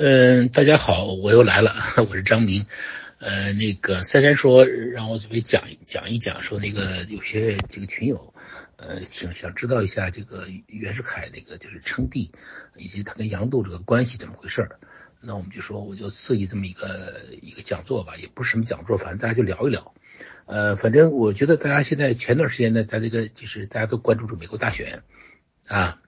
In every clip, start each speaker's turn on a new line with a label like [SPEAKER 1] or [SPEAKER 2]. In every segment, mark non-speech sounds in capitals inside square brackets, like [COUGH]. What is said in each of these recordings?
[SPEAKER 1] 嗯，大家好，我又来了，我是张明。呃，那个三山说让我准备讲讲一讲，说那个有些这个群友，呃，想想知道一下这个袁世凯那个就是称帝，以及他跟杨度这个关系怎么回事儿。那我们就说，我就设计这么一个一个讲座吧，也不是什么讲座，反正大家就聊一聊。呃，反正我觉得大家现在前段时间呢，在这个就是大家都关注着美国大选啊，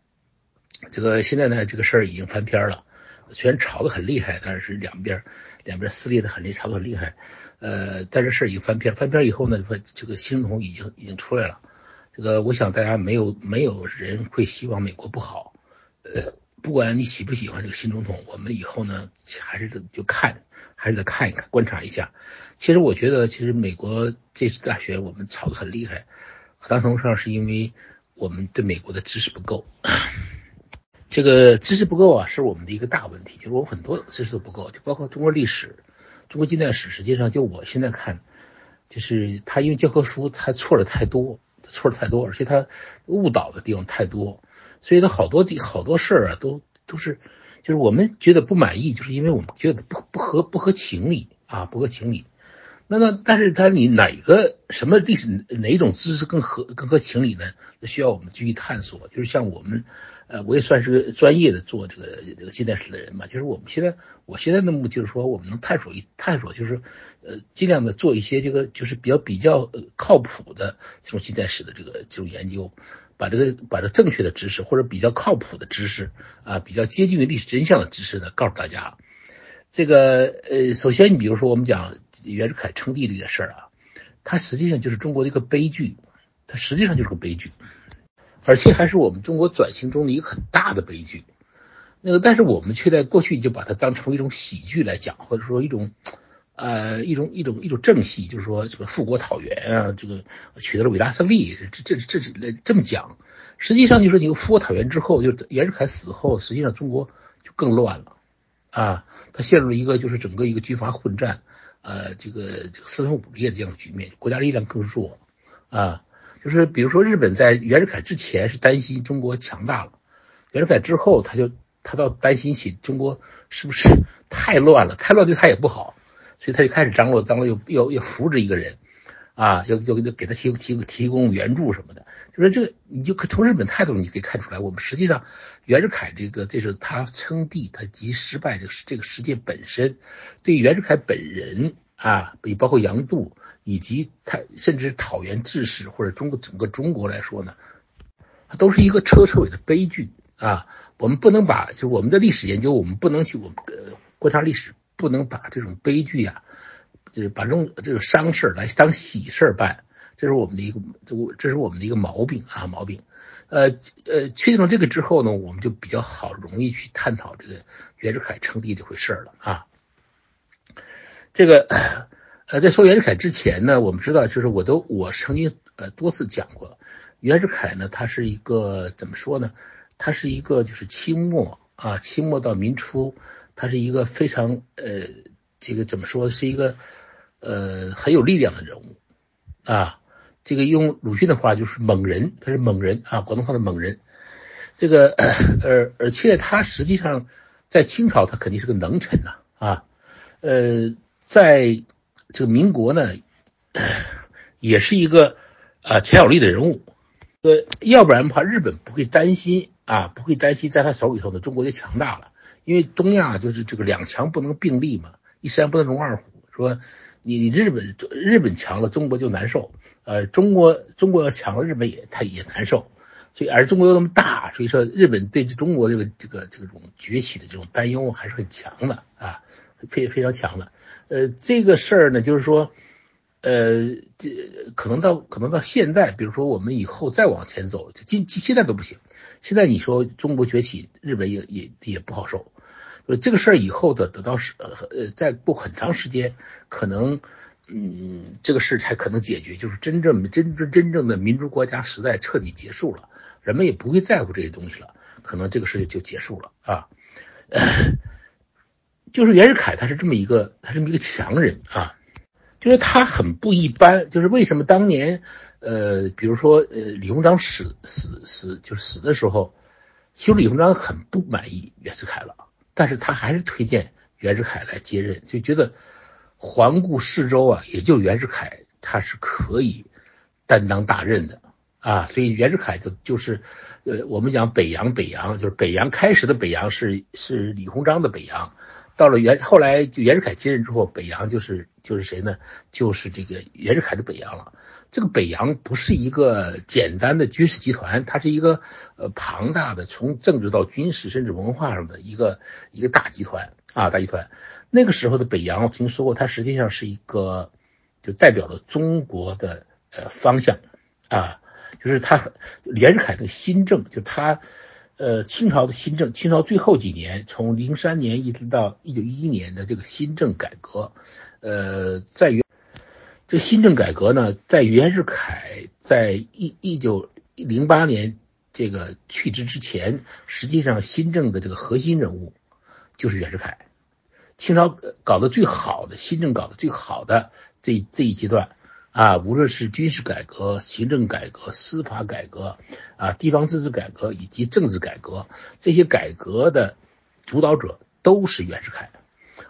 [SPEAKER 1] 这个现在呢，这个事儿已经翻篇了。虽然吵得很厉害，但是两边两边撕裂的很厉害，吵得很厉害。呃，但是事儿已经翻篇，翻篇以后呢，说这个新总统已经已经出来了。这个我想大家没有没有人会希望美国不好。呃，不管你喜不喜欢这个新总统，我们以后呢还是得就看，还是得看一看，观察一下。其实我觉得，其实美国这次大选我们吵得很厉害，很大程度上是因为我们对美国的知识不够。这个知识不够啊，是我们的一个大问题。就是我很多知识都不够，就包括中国历史、中国近代史。实际上，就我现在看，就是他因为教科书他错的太多，错的太多，而且他误导的地方太多，所以他好多地好多事儿啊，都都是就是我们觉得不满意，就是因为我们觉得不不合不合情理啊，不合情理。那那但是他你哪个什么历史哪种知识更合更合情理呢？那需要我们继续探索。就是像我们，呃，我也算是专业的做这个这个近代史的人嘛。就是我们现在，我现在的目的就是说，我们能探索一探索，就是呃，尽量的做一些这个就是比较比较靠谱的这种近代史的这个这种研究，把这个把这正确的知识或者比较靠谱的知识啊，比较接近于历史真相的知识呢，告诉大家。这个呃，首先你比如说我们讲袁世凯称帝这件事儿啊，它实际上就是中国的一个悲剧，它实际上就是个悲剧，而且还是我们中国转型中的一个很大的悲剧。那个，但是我们却在过去就把它当成一种喜剧来讲，或者说一种呃一种一种一种正戏，就是说什么复国讨袁啊，这个取得了伟大胜利，这这这这这么讲。实际上就是你复国讨袁之后，就袁世凯死后，实际上中国就更乱了。啊，他陷入了一个就是整个一个军阀混战，呃，这个四分五裂的这样的局面，国家力量更弱，啊，就是比如说日本在袁世凯之前是担心中国强大了，袁世凯之后他就他倒担心起中国是不是 [LAUGHS] 太乱了，太乱对他也不好，所以他就开始张罗张罗，又要要扶植一个人。啊，要要给他提提提供援助什么的，就是这个，你就可从日本态度你可以看出来，我们实际上袁世凯这个这是他称帝他及失败这个这个事件本身，对袁世凯本人啊，也包括杨度以及他甚至讨袁志士或者中国整个中国来说呢，它都是一个彻彻尾的悲剧啊。我们不能把就我们的历史研究，我们不能去我们呃观察历史，不能把这种悲剧呀。就是把这种这种伤事来当喜事办，这是我们的一个这我这是我们的一个毛病啊毛病。呃呃，确定了这个之后呢，我们就比较好容易去探讨这个袁世凯称帝这回事了啊。这个呃，在说袁世凯之前呢，我们知道就是我都我曾经呃多次讲过，袁世凯呢，他是一个怎么说呢？他是一个就是清末啊，清末到民初，他是一个非常呃这个怎么说是一个。呃，很有力量的人物啊，这个用鲁迅的话就是猛人，他是猛人啊，广东话的猛人。这个而而且他实际上在清朝他肯定是个能臣呐啊，呃，在这个民国呢，也是一个啊强有力的人物。呃，要不然的话，日本不会担心啊，不会担心在他手里头呢，中国就强大了，因为东亚就是这个两强不能并立嘛，一山不能容二虎，说。你日本日本强了，中国就难受。呃，中国中国要强了，日本也他也难受。所以，而中国又那么大，所以说日本对中国这个这个这种崛起的这种担忧还是很强的啊，非非常强的。呃，这个事儿呢，就是说，呃，这可能到可能到现在，比如说我们以后再往前走，就今现在都不行。现在你说中国崛起，日本也也也不好受。这个事儿以后的得到是呃呃，再过很长时间，可能嗯，这个事才可能解决，就是真正真真真正的民主国家时代彻底结束了，人们也不会在乎这些东西了，可能这个事就结束了啊。[COUGHS] 就是袁世凯他是这么一个，他这么一个强人啊，就是他很不一般，就是为什么当年呃，比如说呃，李鸿章死死死就是死的时候，其实李鸿章很不满意袁世凯了。但是他还是推荐袁世凯来接任，就觉得环顾四周啊，也就袁世凯他是可以担当大任的啊，所以袁世凯就就是呃，我们讲北洋，北洋就是北洋开始的北洋是是李鸿章的北洋。到了袁后来就袁世凯接任之后，北洋就是就是谁呢？就是这个袁世凯的北洋了。这个北洋不是一个简单的军事集团，它是一个呃庞大的从政治到军事甚至文化上的一个一个大集团啊大集团。那个时候的北洋，我听说过，它实际上是一个就代表了中国的呃方向啊，就是他袁世凯的新政，就他。呃，清朝的新政，清朝最后几年，从零三年一直到一九一一年的这个新政改革，呃，在于这新政改革呢，在袁世凯在一一九零八年这个去职之前，实际上新政的这个核心人物就是袁世凯。清朝搞得最好的新政搞得最好的这这一阶段。啊，无论是军事改革、行政改革、司法改革，啊，地方自治改革以及政治改革，这些改革的主导者都是袁世凯。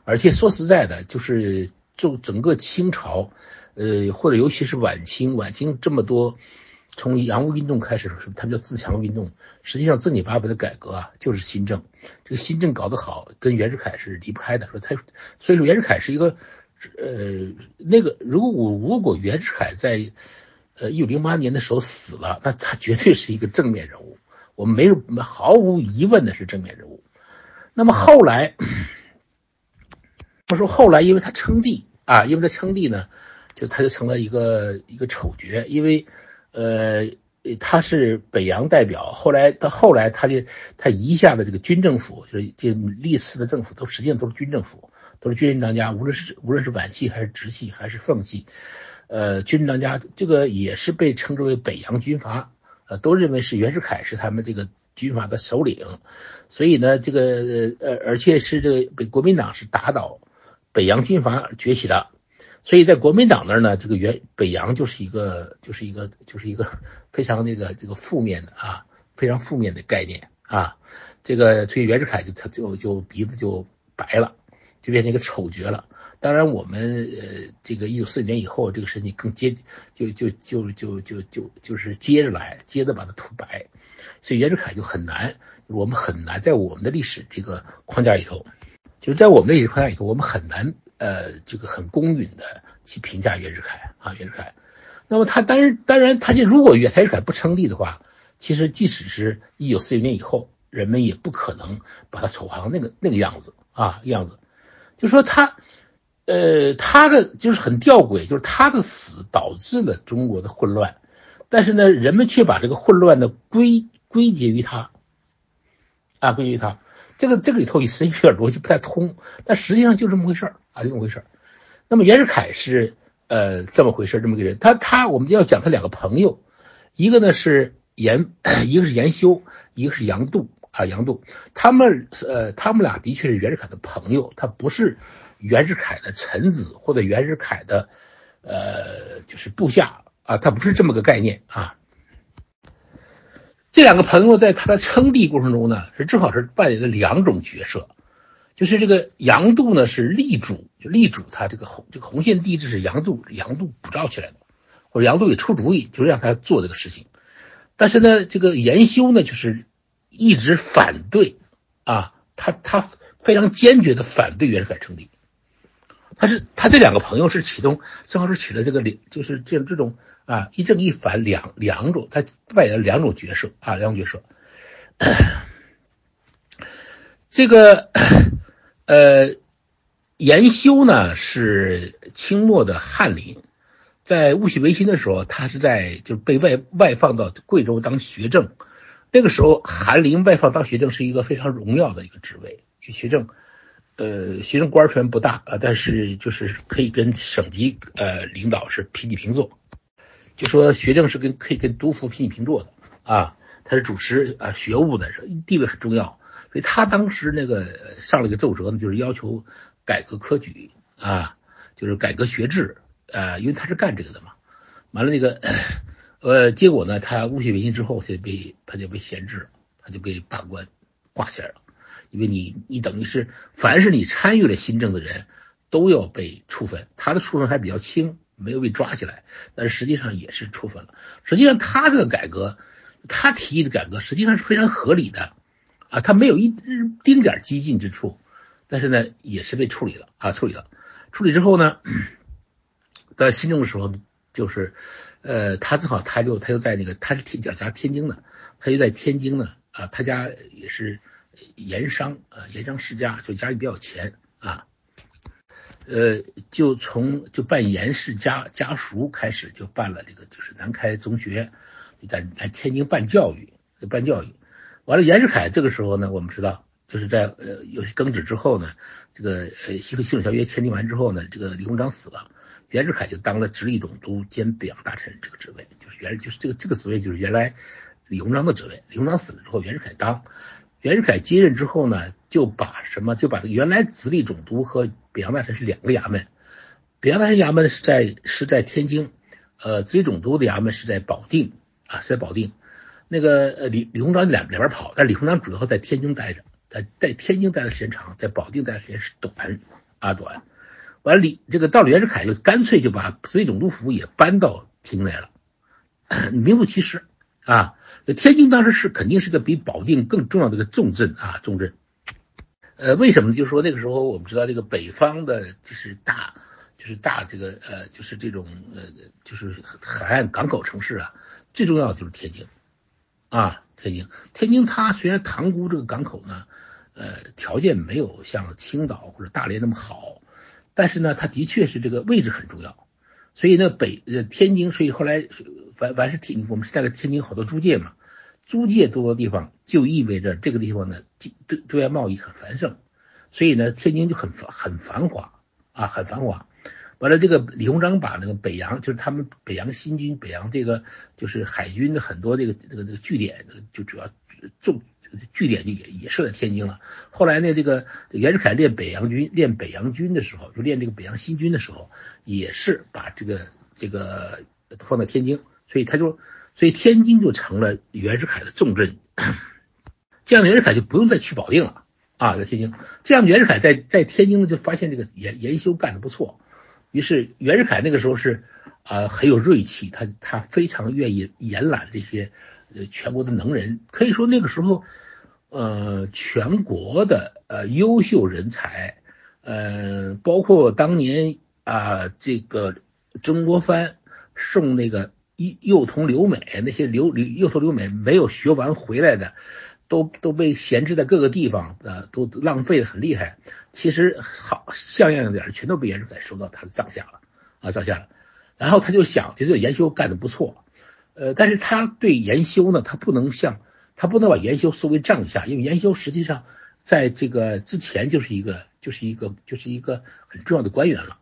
[SPEAKER 1] 而且说实在的，就是就整个清朝，呃，或者尤其是晚清，晚清这么多，从洋务运动开始，他们叫自强运动，实际上正经八百的改革啊，就是新政。这个新政搞得好，跟袁世凯是离不开的。说他，所以说袁世凯是一个。呃，那个，如果我如果袁世凯在呃一九零八年的时候死了，那他绝对是一个正面人物，我们没有毫无疑问的是正面人物。那么后来，[CLEARS THROAT] 我说后来，因为他称帝啊，因为他称帝呢，就他就成了一个一个丑角，因为呃他是北洋代表，后来到后来他就他一下的这个军政府，就是这历次的政府都实际上都是军政府。都是军人当家，无论是无论是皖系还是直系还是奉系，呃，军人当家，这个也是被称之为北洋军阀，呃，都认为是袁世凯是他们这个军阀的首领，所以呢，这个呃，而且是这个被国民党是打倒北洋军阀崛起的，所以在国民党那儿呢，这个袁北洋就是一个就是一个就是一个 [LAUGHS] 非常那个这个负面的啊，非常负面的概念啊，这个所以袁世凯就他就就鼻子就白了。就变成一个丑角了。当然，我们呃，这个一九四九年以后，这个事情更接，就就就就就就就是接着来，接着把它涂白。所以袁世凯就很难，我们很难在我们的历史这个框架里头，就是在我们的历史框架里头，我们很难呃，这个很公允的去评价袁世凯啊，袁世凯。那么他当然当然，他就如果袁世凯不称帝的话，其实即使是一九四九年以后，人们也不可能把他丑化成那个那个样子啊样子。就说他，呃，他的就是很吊诡，就是他的死导致了中国的混乱，但是呢，人们却把这个混乱的归归结于他，啊，归结于他，这个这个里头实际有点逻辑不太通，但实际上就这么回事儿啊，就这么回事儿。那么袁世凯是呃这么回事儿，这么个人，他他我们要讲他两个朋友，一个呢是严，一个是严修，一个是杨度。啊，杨度，他们呃，他们俩的确是袁世凯的朋友，他不是袁世凯的臣子或者袁世凯的呃，就是部下啊，他不是这么个概念啊。这两个朋友在他的称帝过程中呢，是正好是扮演了两种角色，就是这个杨度呢是力主，就力主他这个红这个红线帝制是杨度杨度鼓噪起来的，或者杨度给出主意，就是让他做这个事情。但是呢，这个严修呢，就是。一直反对啊，他他非常坚决的反对袁世凯称帝。他是他这两个朋友是启动，正好是起了这个两，就是这这种啊一正一反两两种，他扮演了两种角色啊两种角色。[COUGHS] 这个呃严修呢是清末的翰林，在戊戌维新的时候，他是在就是被外外放到贵州当学政。那个时候，翰林外放当学政是一个非常荣耀的一个职位。学政，呃，学政官权不大啊，但是就是可以跟省级呃领导是平起平坐。就说学政是跟可以跟督抚平起平坐的啊，他是主持啊学务的，地位很重要。所以他当时那个上了一个奏折呢，就是要求改革科举啊，就是改革学制啊，因为他是干这个的嘛。完了那个。呃，结果呢，他戊戌维新之后，他就被他就被闲置，他就被罢官，挂起来了。因为你你等于是凡是你参与了新政的人都要被处分，他的处分还比较轻，没有被抓起来，但是实际上也是处分了。实际上他这个改革，他提议的改革实际上是非常合理的啊，他没有一丁点激进之处，但是呢也是被处理了啊，处理了。处理之后呢，在新政的时候就是。呃，他正好，他就他就在那个，他是天家天津的，他就在天津呢，啊，他家也是盐商，啊，盐商世家，就家里比较有钱啊，呃，就从就办盐氏家家塾开始，就办了这个，就是南开中学，就在来天津办教育，办教育，完了，严世凯这个时候呢，我们知道，就是在呃有些更旨之后呢，这个呃西和西条约签订完之后呢，这个李鸿章死了。袁世凯就当了直隶总督兼北洋大臣这个职位，就是原来就是这个这个职位就是原来李鸿章的职位。李鸿章死了之后，袁世凯当，袁世凯接任之后呢，就把什么就把原来直隶总督和北洋大臣是两个衙门，北洋大臣衙门是在是在天津，呃，直隶总督的衙门是在保定啊，是在保定。那个呃李李鸿章两两边跑，但李鸿章主要在天津待着，在在天津待的时间长，在保定待的时间是短啊短。完了，李这个到了袁世凯就干脆就把直隶总督府也搬到天津来了，[COUGHS] 名副其实啊。天津当时是肯定是个比保定更重要的一个重镇啊，重镇。呃，为什么？就是说那个时候我们知道这个北方的就是大，就是大这个呃，就是这种呃，就是海岸港口城市啊，最重要的就是天津啊，天津。天津它虽然塘沽这个港口呢，呃，条件没有像青岛或者大连那么好。但是呢，它的确是这个位置很重要，所以呢，北呃天津，所以后来凡凡是天，我们是在个天津好多租界嘛，租界多的地方就意味着这个地方呢，对对外贸易很繁盛，所以呢，天津就很繁很繁华啊，很繁华。完了，这个李鸿章把那个北洋，就是他们北洋新军，北洋这个就是海军的很多这个这个这个据点，就主要重。据点就也也设在天津了。后来呢，这个袁世凯练北洋军、练北洋军的时候，就练这个北洋新军的时候，也是把这个这个放在天津，所以他就，所以天津就成了袁世凯的重镇。这样袁世凯就不用再去保定了啊，在天津。这样袁世凯在在天津呢，就发现这个研研修干的不错，于是袁世凯那个时候是啊很有锐气，他他非常愿意延揽这些。呃，全国的能人可以说那个时候，呃，全国的呃优秀人才，呃，包括当年啊，这个曾国藩送那个幼幼童留美，那些留留幼童留美没有学完回来的，都都被闲置在各个地方，呃，都浪费的很厉害。其实好像样一点，全都被袁世凯收到他的帐下了啊，帐下了。然后他就想，就这研修干的不错。呃，但是他对研修呢，他不能像他不能把研修视为帐下，因为研修实际上在这个之前就是一个就是一个就是一个很重要的官员了。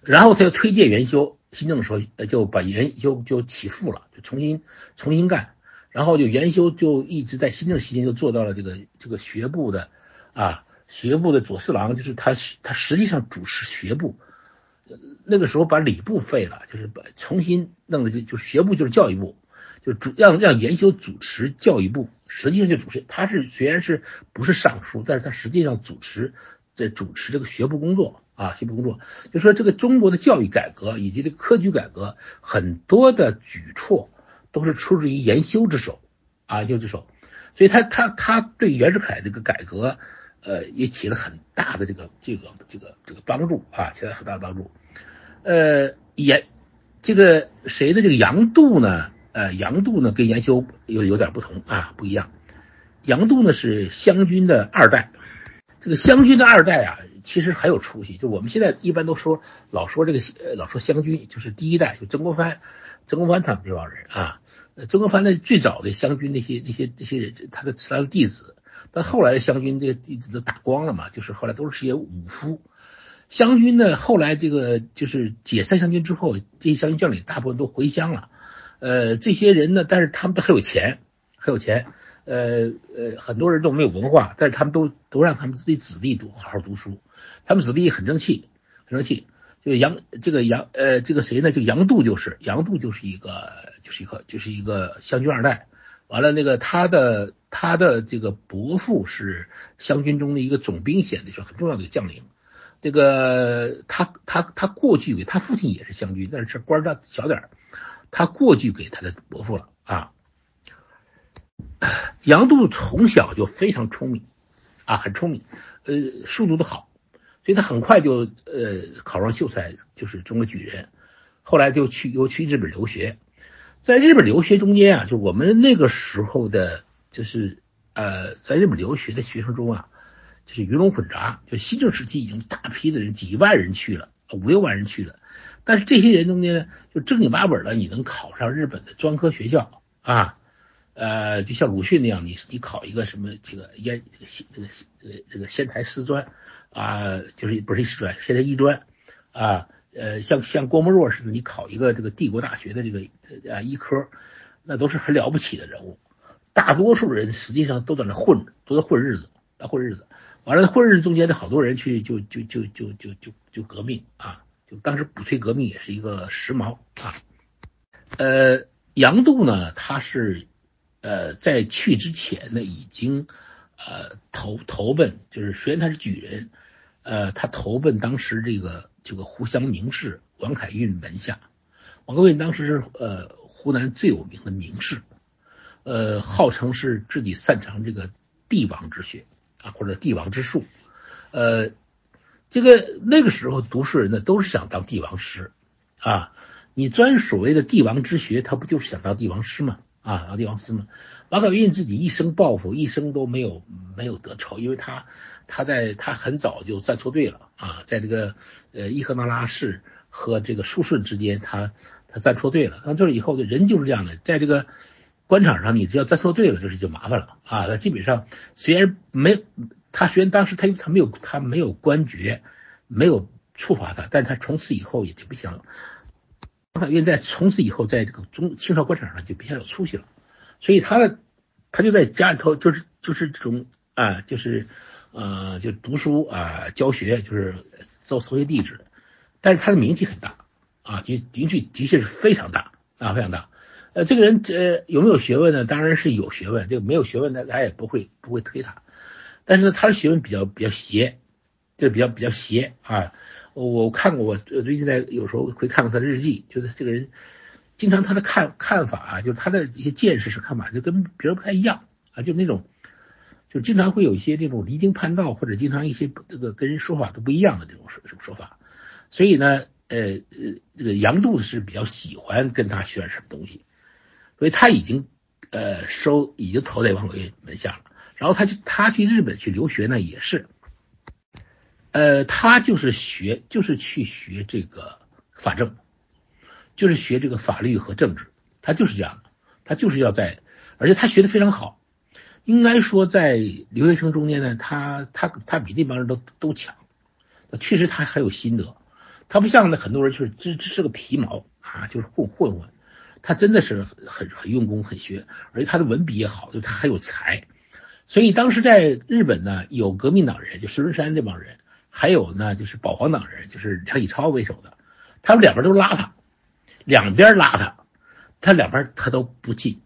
[SPEAKER 1] 然后他又推荐研修，新政的时候就把研修就起复了，就重新重新干。然后就研修就一直在新政期间就做到了这个这个学部的啊学部的左四郎，就是他他实际上主持学部。那个时候把礼部废了，就是把重新弄的就就学部就是教育部，就主让让研修主持教育部，实际上就主持他是虽然是不是尚书，但是他实际上主持在主持这个学部工作啊学部工作，就说这个中国的教育改革以及这科举改革很多的举措都是出自于研修之手啊研修之手，所以他他他对袁世凯这个改革。呃，也起了很大的这个这个这个这个帮助啊，起了很大的帮助。呃，也这个谁的这个杨度呢？呃，杨度呢跟严修有有点不同啊，不一样。杨度呢是湘军的二代，这个湘军的二代啊，其实很有出息。就我们现在一般都说老说这个呃老说湘军，就是第一代就曾国藩，曾国藩他们这帮人啊。曾国藩的最早的湘军那些那些那些人，他的他的弟子。但后来的湘军这个弟子都打光了嘛，就是后来都是些武夫。湘军呢，后来这个就是解散湘军之后，这些湘军将领大部分都回乡了。呃，这些人呢，但是他们都很有钱，很有钱。呃呃，很多人都没有文化，但是他们都都让他们自己子弟读好好读书。他们子弟很争气，很争气。就杨这个杨呃这个谁呢？就杨度就是杨度就是一个就是一个就是一个湘军二代。完了，那个他的他的这个伯父是湘军中的一个总兵衔的，是很重要的将领。这个他他他过继给他父亲也是湘军，但是官儿大小点儿，他过继给他的伯父了啊。杨度从小就非常聪明啊，很聪明，呃，书读的好，所以他很快就呃考上秀才，就是中国举人。后来就去又去日本留学，在日本留学中间啊，就我们那个时候的，就是呃，在日本留学的学生中啊。就是鱼龙混杂，就新政时期已经大批的人，几万人去了，五六万人去了。但是这些人中间呢，就正经八本的，你能考上日本的专科学校啊？呃，就像鲁迅那样，你你考一个什么这个烟这个这个这个这个仙台师专啊，就是不是师专，仙台医专啊。呃，像像郭沫若似的，你考一个这个帝国大学的这个啊医科，那都是很了不起的人物。大多数人实际上都在那混，都在混日子，在混日子。完了，混日子中间的好多人去就就就就就就就革命啊！就当时鼓吹革命也是一个时髦啊。呃，杨度呢，他是呃在去之前呢，已经呃投投奔，就是虽然他是举人，呃，他投奔当时这个这个湖湘名士王凯运门下。王凯运当时是呃湖南最有名的名士，呃，号称是自己擅长这个帝王之学。啊，或者帝王之术，呃，这个那个时候读书人呢，都是想当帝王师啊。你专所谓的帝王之学，他不就是想当帝王师吗？啊，老帝王师吗？王可运自己一生抱负，一生都没有没有得逞，因为他他在他很早就站错队了啊，在这个呃伊赫那拉氏和这个舒顺之间，他他站错队了。那这以后的人就是这样的，在这个。官场上，你只要站错队了，就是就麻烦了啊！他基本上虽然没他，虽然当时他他没有他没有官爵，没有处罚他，但是他从此以后也就不想，因为在从此以后，在这个中清朝官场上就比较有出息了，所以他的他就在家里头就是就是这种啊，就是呃就读书啊教学，就是做所谓弟子，但是他的名气很大啊，就的确的确是非常大啊，非常大。呃，这个人呃有没有学问呢？当然是有学问。这个没有学问的，他也不会不会推他。但是呢，他的学问比较比较邪，就是比较比较邪啊。我看过，我最近在有时候会看看他的日记，就是这个人经常他的看看法啊，就是他的一些见识是看法就跟别人不太一样啊，就那种就经常会有一些这种离经叛道，或者经常一些这个跟人说法都不一样的这种说说法。所以呢，呃呃，这个杨度是比较喜欢跟他学点什么东西。所以他已经，呃，收已经投在王可运门下了。然后他去他去日本去留学呢，也是，呃，他就是学就是去学这个法政，就是学这个法律和政治，他就是这样的，他就是要在，而且他学的非常好，应该说在留学生中间呢，他他他比那帮人都都强，确实他很有心得，他不像那很多人就是只只是个皮毛啊，就是混混混。他真的是很很用功，很学，而且他的文笔也好，就他很有才。所以当时在日本呢，有革命党人，就石文山这帮人，还有呢就是保皇党人，就是梁启超为首的，他们两边都拉他，两边拉他，他两边他都不进。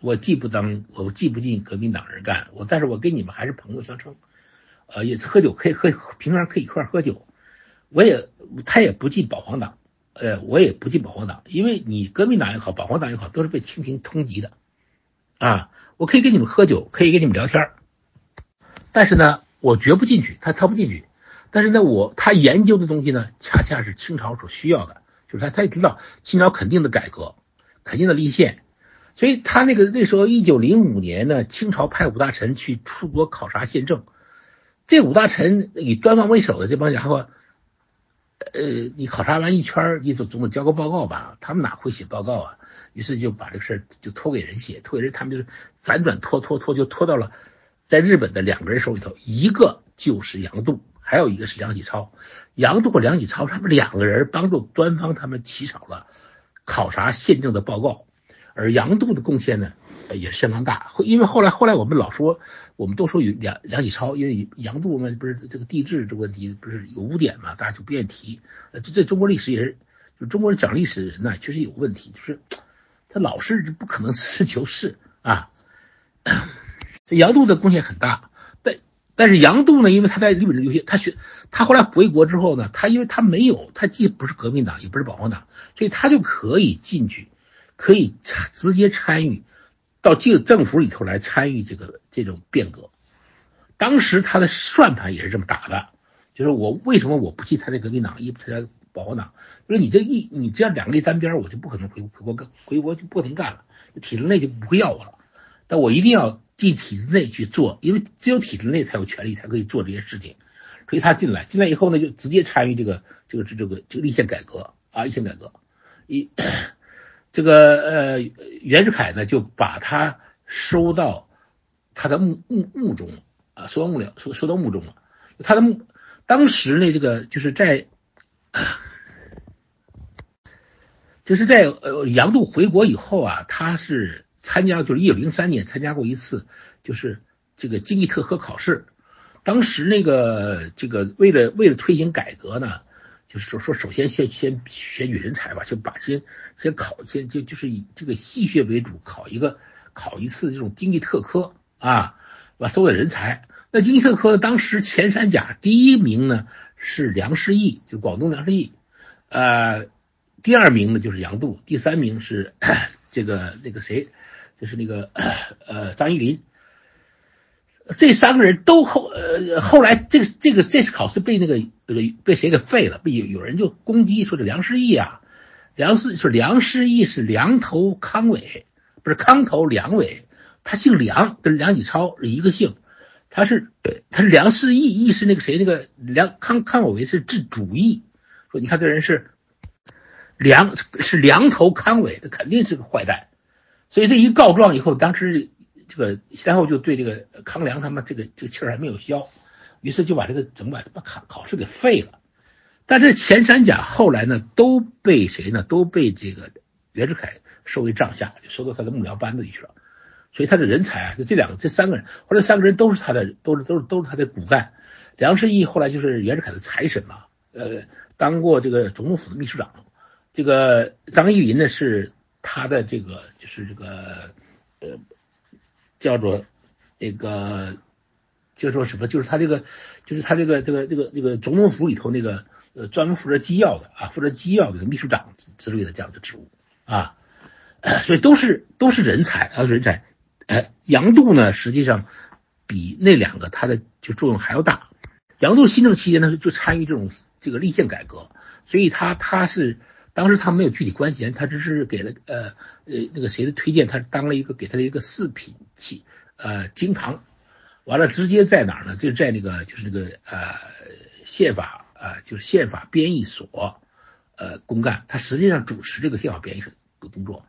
[SPEAKER 1] 我既不当，我既不进革命党人干，我但是我跟你们还是朋友相称，呃，也喝酒可以喝，平常可以一块喝酒。我也他也不进保皇党。呃，我也不进保皇党，因为你革命党也好，保皇党也好，都是被清廷通缉的，啊，我可以跟你们喝酒，可以跟你们聊天但是呢，我绝不进去，他他不进去，但是呢，我他研究的东西呢，恰恰是清朝所需要的，就是他他也知道清朝肯定的改革，肯定的立宪，所以他那个那时候一九零五年呢，清朝派五大臣去出国考察宪政，这五大臣以端方为首的这帮家伙。呃，你考察完一圈，你总总得交个报告吧？他们哪会写报告啊？于是就把这个事儿就托给人写，托给人，他们就是反转拖拖拖，就拖到了在日本的两个人手里头，一个就是杨度，还有一个是梁启超。杨度和梁启超他们两个人帮助端方他们起草了考察宪政的报告，而杨度的贡献呢？也是相当大，因为后来后来我们老说，我们都说有梁梁启超，因为杨度嘛不是这个地质这个问题不是有污点嘛，大家就不愿意提。这这中国历史也是，就中国人讲历史的人呢，确实有问题，就是 [TSK] 他老是不可能实事求是啊。[COUGHS] 杨度的贡献很大，但是杨度呢，因为他在日本留学，他学他后来回国之后呢，他因为他没有，他既不是革命党，也不是保皇党，所以他就可以进去，可以直接参与到这个政府里头来参与这个这种变革。当时他的算盘也是这么打的，就是我为什么我不去参加革命党，也不参加保皇党？就是你这一你这样两个一沾边，我就不可能回回国，回国就不能干了，体制内就不会要我了。但我一定要进体制内去做，因为只有体制内才有权利，才可以做这些事情。所以他进来，进来以后呢，就直接参与这个这个这这个这个立宪改革啊，立宪改革。一这个呃，袁世凯呢就把他收到他的墓墓墓中啊，收到墓了，收收到墓中了。他的墓当时呢，这个就是在就是在呃杨度回国以后啊，他是。参加就是一九零三年参加过一次，就是这个经济特科考试。当时那个这个为了为了推行改革呢，就是说说首先先先选举人才吧，就把先先考先就就是以这个戏谑为主，考一个考一次这种经济特科啊，把所有的人才。那经济特科当时前三甲第一名呢是梁士义，就广东梁士义，呃，第二名呢就是杨度，第三名是这个那个谁。就是那个呃张一林，这三个人都后呃后来这个这个这次考试被那个呃被谁给废了？被有有人就攻击说这梁师义啊，梁师说梁师义是梁头康伟，不是康头梁伟，他姓梁，跟梁启超是一个姓，他是他是梁师义，义是那个谁那个梁康康有为是治主义，说你看这人是梁是梁头康伟，他肯定是个坏蛋。所以这一告状以后，当时这个先后就对这个康梁他们这个这个气儿还没有消，于是就把这个怎么把把考考试给废了。但这前三甲后来呢都被谁呢？都被这个袁世凯收为帐下，就收到他的幕僚班子里去了。所以他的人才啊，就这两个这三个人，后来三个人都是他的，都是都是都是他的骨干。梁士义后来就是袁世凯的财神嘛，呃，当过这个总统府的秘书长。这个张一林呢是。他的这个就是这个呃，叫做那个，就说什么？就是他这个，就是他这个这个这个这个总统府里头那个呃，专门负责机要的啊，负责机要的秘书长之之类的这样的职务啊，[COUGHS] 所以都是都是人才啊，人才。呃，杨度呢，实际上比那两个他的就作用还要大。杨度新政期间呢，就参与这种这个立宪改革，所以他他是。当时他没有具体关系，他只是给了呃呃那个谁的推荐，他当了一个给他的一个四品器呃京堂，完了直接在哪儿呢？就在那个就是那个呃宪法啊就是宪法编译所呃公干，他实际上主持这个宪法编译的工作，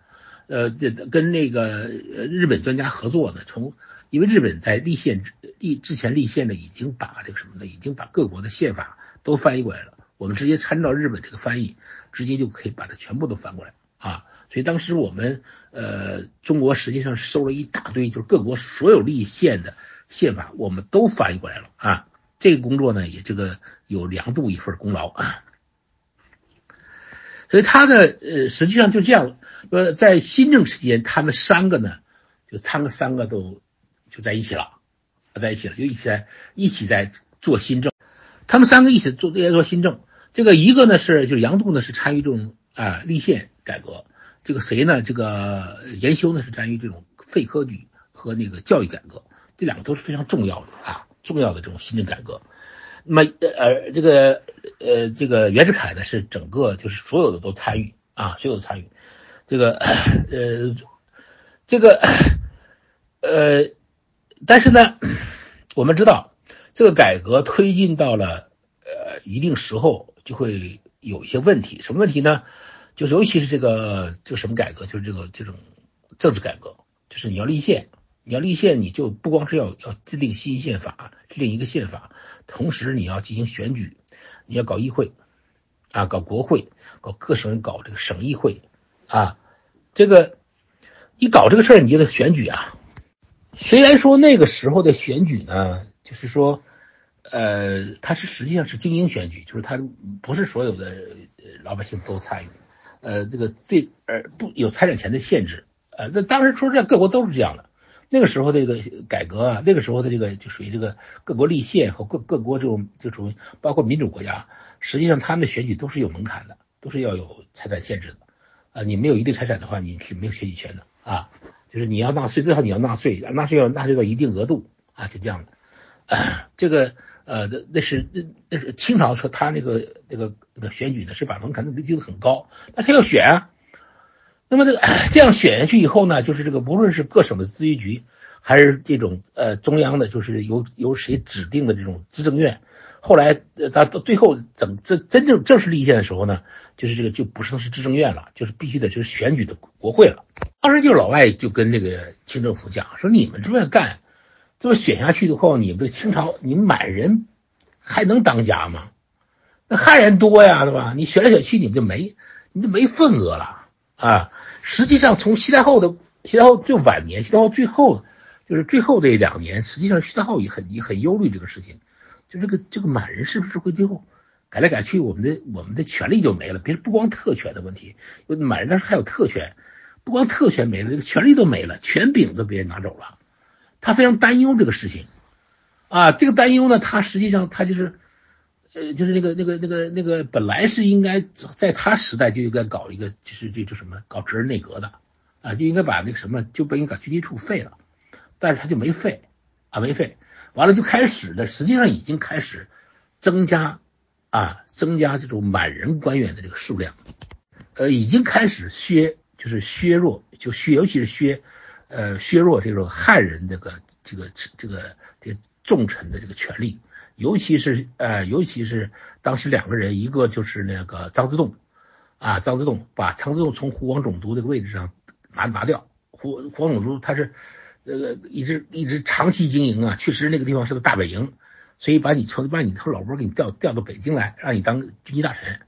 [SPEAKER 1] 呃这跟那个日本专家合作呢，从因为日本在立宪立之前立宪呢已经把这个什么呢，已经把各国的宪法都翻译过来了。我们直接参照日本这个翻译，直接就可以把它全部都翻过来啊！所以当时我们呃中国实际上是收了一大堆，就是各国所有立宪的宪法，我们都翻译过来了啊！这个工作呢，也这个有梁度一份功劳啊。所以他的呃实际上就这样，呃在新政期间，他们三个呢，就他们三个都就在一起了，在一起了，就一起在一起在做新政。他们三个一起做在做新政，这个一个呢是就是杨度呢是参与这种啊立宪改革，这个谁呢？这个严修呢是参与这种废科举和那个教育改革，这两个都是非常重要的啊重要的这种新政改革。那么呃这个呃这个袁世凯呢是整个就是所有的都参与啊所有的参与，这个呃这个呃但是呢我们知道。这个改革推进到了呃一定时候，就会有一些问题。什么问题呢？就是尤其是这个这个什么改革，就是这个这种政治改革，就是你要立宪，你要立宪，你就不光是要要制定新宪法，制定一个宪法，同时你要进行选举，你要搞议会啊，搞国会，搞各省搞这个省议会啊。这个你搞这个事儿，你就得选举啊。虽然说那个时候的选举呢。就是说，呃，他是实际上是精英选举，就是他不是所有的老百姓都参与，呃，这个对，呃，不有财产权的限制，呃，那当时说在各国都是这样的，那个时候这个改革啊，那个时候的这个就属于这个各国立宪和各各国这种这种包括民主国家，实际上他们的选举都是有门槛的，都是要有财产限制的啊。你没有一定财产的话，你是没有选举权的啊。就是你要纳税，最好你要纳税，纳税要纳税到一定额度啊，就这样的。[CLEARS THROAT] 这个呃，那那是那那是清朝说他那个那个那个选举呢，是把门槛定的很高，但他要选啊。那么这个 [COUGHS] 这样选下去以后呢，就是这个无论是各省的咨议局，还是这种呃中央的，就是由由谁指定的这种资政院，后来呃到到最后整真真正正式立宪的时候呢，就是这个就不是是资政院了，就是必须得就是选举的国会了。当时就老外就跟这个清政府讲说，你们这么干，这么选下去的话，你们这清朝你们满人还能当家吗？那汉人多呀，对吧？你选来选去，你们就没你就没份额了。啊，实际上从西太后的西太后最晚年，西太后最后就是最后这两年，实际上西太后也很也很忧虑这个事情，就这个这个满人是不是会最后改来改去，我们的我们的权利就没了？别不光特权的问题，满人那还有特权，不光特权没了，这个权利都没了，权柄都被人拿走了，他非常担忧这个事情。啊，这个担忧呢，他实际上他就是。呃，就是那个那个那个那个，本来是应该在他时代就应该搞一个，就是就就什么搞职人内阁的。啊，就应该把那个什么就不应该把军机处废了，但是他就没废啊，没废，完了就开始的，实际上已经开始增加啊，增加这种满人官员的这个数量，呃，已经开始削，就是削弱，就削，尤其是削，呃，削弱这种汉人这个这个这个这重臣的这个权利。尤其是呃，尤其是当时两个人，一个就是那个张之洞，啊，张之洞把张之洞从湖广总督这个位置上拿拿掉。湖湖广总督他是呃一直一直长期经营啊，确实那个地方是个大本营，所以把你从把你和老婆给你调调到北京来，让你当军机大臣。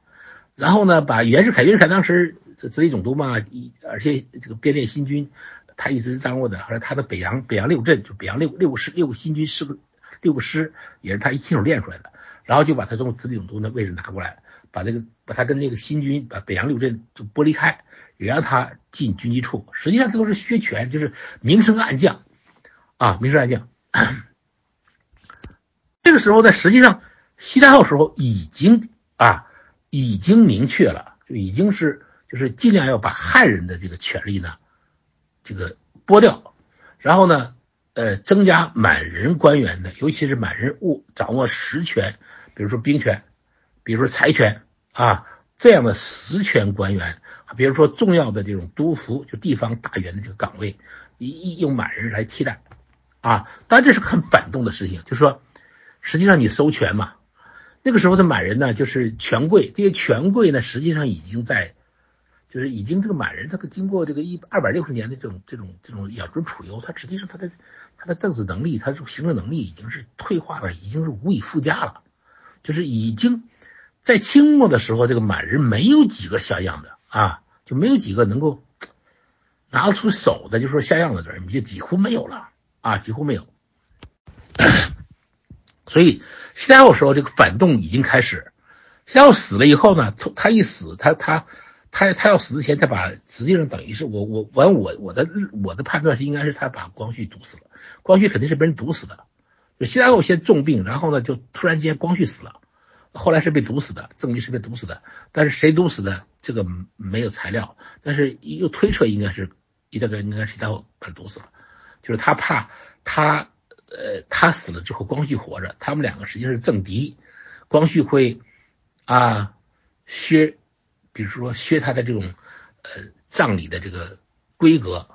[SPEAKER 1] 然后呢，把袁世凯袁世凯当时这直隶总督嘛，一而且这个编练新军，他一直掌握的，后来他的北洋北洋六镇就北洋六六个师六个新军是个。六个师也是他一亲手练出来的，然后就把他从直隶总督那位置拿过来，把这个把他跟那个新军把北洋六镇就剥离开，也让他进军机处。实际上这都是削权，就是明升暗降啊，明升暗降。[COUGHS] 这个时候呢，实际上西太后时候已经啊已经明确了，就已经是就是尽量要把汉人的这个权利呢这个剥掉，然后呢。呃，增加满人官员的，尤其是满人物掌握实权，比如说兵权，比如说财权啊，这样的实权官员，比如说重要的这种督抚，就地方大员的这个岗位，一一用满人来替代啊。当然这是很反动的事情，就是说，实际上你收权嘛，那个时候的满人呢，就是权贵，这些权贵呢，实际上已经在。就是已经这个满人，他经过这个一二百六十年的这种这种这种养尊处优，他实际上他的他的政治能力，他这种行政能力已经是退化了，已经是无以复加了。就是已经在清末的时候，这个满人没有几个像样的啊，就没有几个能够拿得出手的，就说像样的人，就几乎没有了啊，几乎没有。所以西太后时候这个反动已经开始，西太后死了以后呢，他他一死，他他。他他要死之前，他把实际上等于是我我完我我的我的判断是应该是他把光绪毒死了，光绪肯定是被人毒死的，就西太后先重病，然后呢就突然间光绪死了，后来是被毒死的，证明是被毒死的，但是谁毒死的这个没有材料，但是又推测应该是一个应该是西太后把他毒死了，就是他怕他呃他死了之后光绪活着，他们两个实际上是政敌，光绪会啊削。比如说削他的这种呃葬礼的这个规格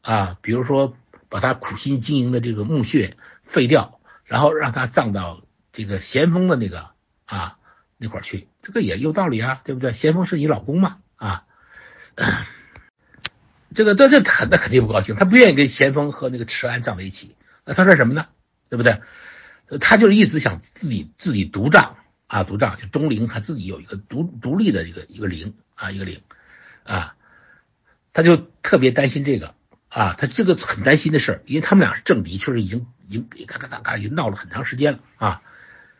[SPEAKER 1] 啊，比如说把他苦心经营的这个墓穴废掉，然后让他葬到这个咸丰的那个啊那块去，这个也有道理啊，对不对？咸丰是你老公嘛啊，[COUGHS] 这个这这他那肯定不高兴，他不愿意跟咸丰和那个迟安葬在一起，那他说什么呢？对不对？他就是一直想自己自己独葬。啊，独帐就东陵，他自己有一个独独立的一个一个陵啊，一个陵啊，他就特别担心这个啊，他这个很担心的事儿，因为他们俩是政敌，确实已经已经嘎嘎嘎嘎已经闹了很长时间了啊，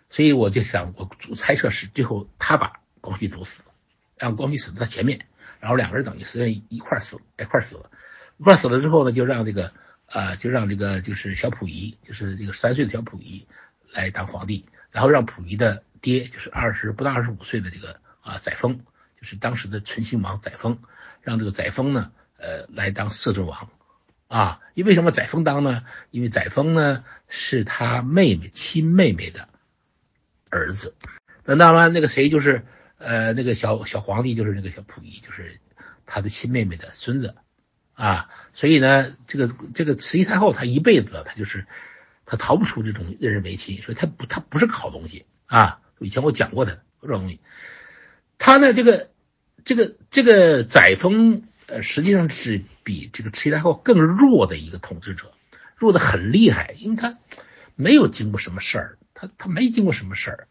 [SPEAKER 1] 所以我就想，我猜测是最后他把光绪毒死了，让光绪死在他前面，然后两个人等于实际上一块死了，一块死了，一块死了之后呢，就让这个啊，就让这个就是小溥仪，就是这个三岁的小溥仪来当皇帝，然后让溥仪的爹，就是二十不到二十五岁的这个啊载沣，就是当时的纯亲王载沣，让这个载沣呢，呃，来当摄政王。啊，因为什么载沣当呢？因为载沣呢是他妹妹亲妹妹的儿子。那当然，那个谁就是呃那个小小皇帝就是那个小溥仪，就是他的亲妹妹的孙子啊。所以呢，这个这个慈禧太后她一辈子她就是她逃不出这种任人唯亲，所以她不她不是个好东西啊。以前我讲过他这种东西，她呢这个这个这个载沣。呃，实际上是比这个慈禧太后更弱的一个统治者，弱的很厉害，因为他没有经过什么事儿，他他没经过什么事儿，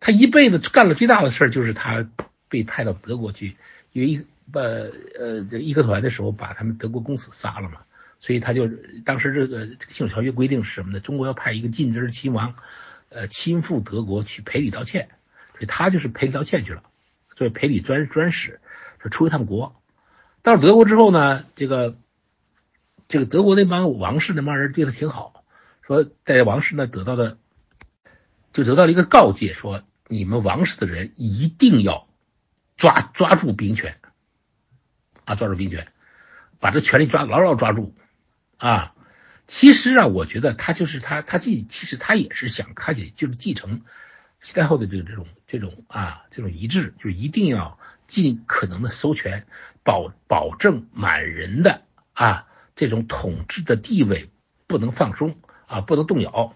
[SPEAKER 1] 他一辈子干了最大的事儿就是他被派到德国去，因为一把呃这义和团的时候把他们德国公使杀了嘛，所以他就当时这个这个辛丑条约规定是什么呢？中国要派一个近支亲王，呃亲赴德国去赔礼道歉，所以他就是赔礼道歉去了，作为赔礼专专使，说出一趟国。到了德国之后呢，这个这个德国那帮王室那帮人对他挺好，说在王室呢得到的就得到了一个告诫，说你们王室的人一定要抓抓住兵权啊，抓住兵权，把这权力抓牢牢抓住啊。其实啊，我觉得他就是他他继其实他也是想他也就是继承西太后的这个这种这种啊这种遗志，就是一定要。尽可能的收权，保保证满人的啊这种统治的地位不能放松啊，不能动摇。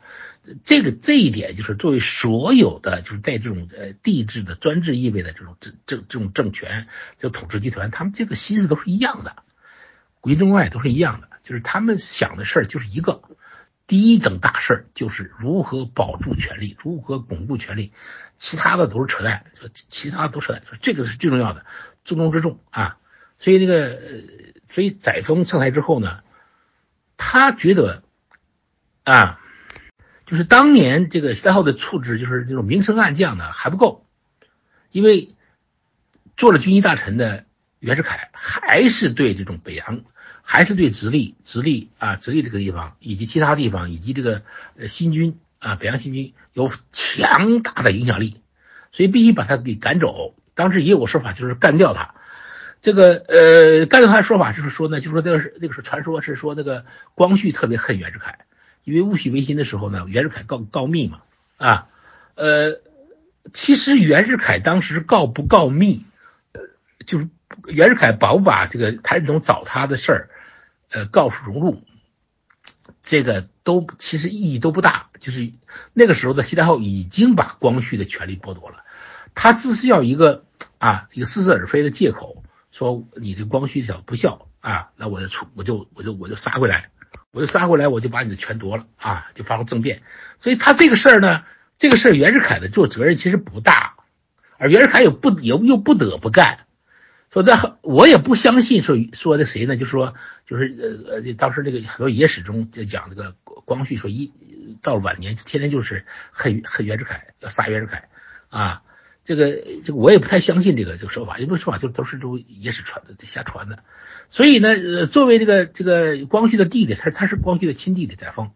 [SPEAKER 1] 这个这一点就是作为所有的就是在这种呃帝制的专制意味的这种政政这种政权，就统治集团，他们这个心思都是一样的，国中外都是一样的，就是他们想的事儿就是一个。第一等大事儿就是如何保住权力，如何巩固权力，其他的都是扯淡，就其他都扯淡，说这个是最重要的，重中之重啊。所以那个，所以载沣上台之后呢，他觉得啊，就是当年这个三号的处置，就是那种明升暗降呢还不够，因为做了军机大臣的袁世凯还是对这种北洋。还是对直隶、直隶啊、直隶这个地方，以及其他地方，以及这个呃新军啊、北洋新军有强大的影响力，所以必须把他给赶走。当时也有个说法，就是干掉他。这个呃，干掉他的说法就是说呢，就是说这个是那个是传说，是说那个光绪特别恨袁世凯，因为戊戌维新的时候呢，袁世凯告告密嘛啊，呃，其实袁世凯当时告不告密，就是袁世凯把不把这个谭嗣同找他的事儿。呃，告诉荣禄，这个都其实意义都不大。就是那个时候的西太后已经把光绪的权利剥夺了，他只是要一个啊一个似是而非的借口，说你这光绪小不孝啊，那我就出我就我就我就杀回来，我就杀回来，我就把你的权夺了啊，就发动政变。所以他这个事儿呢，这个事儿袁世凯的做责任其实不大，而袁世凯又不也又不得不干。说在我也不相信说说的谁呢？就说就是呃呃，当时这个很多野史中就讲这个光绪说一到晚年天天就是恨恨袁世凯要杀袁世凯啊，这个这个我也不太相信这个这个说法，因为说法就都是都野史传的瞎传的。所以呢，呃，作为这个这个光绪的弟弟，他他是光绪的亲弟弟载沣，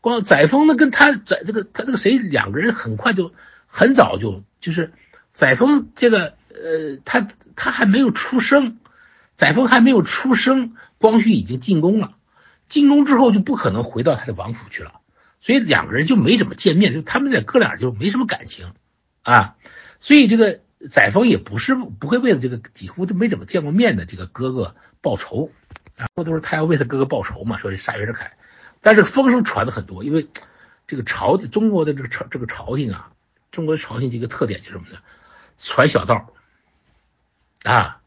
[SPEAKER 1] 光载沣呢跟他载这个他这个谁两个人很快就很早就就是载沣这个。呃，他他还没有出生，载沣还没有出生，光绪已经进宫了。进宫之后就不可能回到他的王府去了，所以两个人就没怎么见面，就他们俩哥俩就没什么感情啊。所以这个载沣也不是不会为了这个几乎就没怎么见过面的这个哥哥报仇然后都是他要为他哥哥报仇嘛，说是杀袁世凯。但是风声传的很多，因为这个朝中国的这个朝这个朝廷啊，中国的朝廷这个特点就是什么呢？传小道。啊，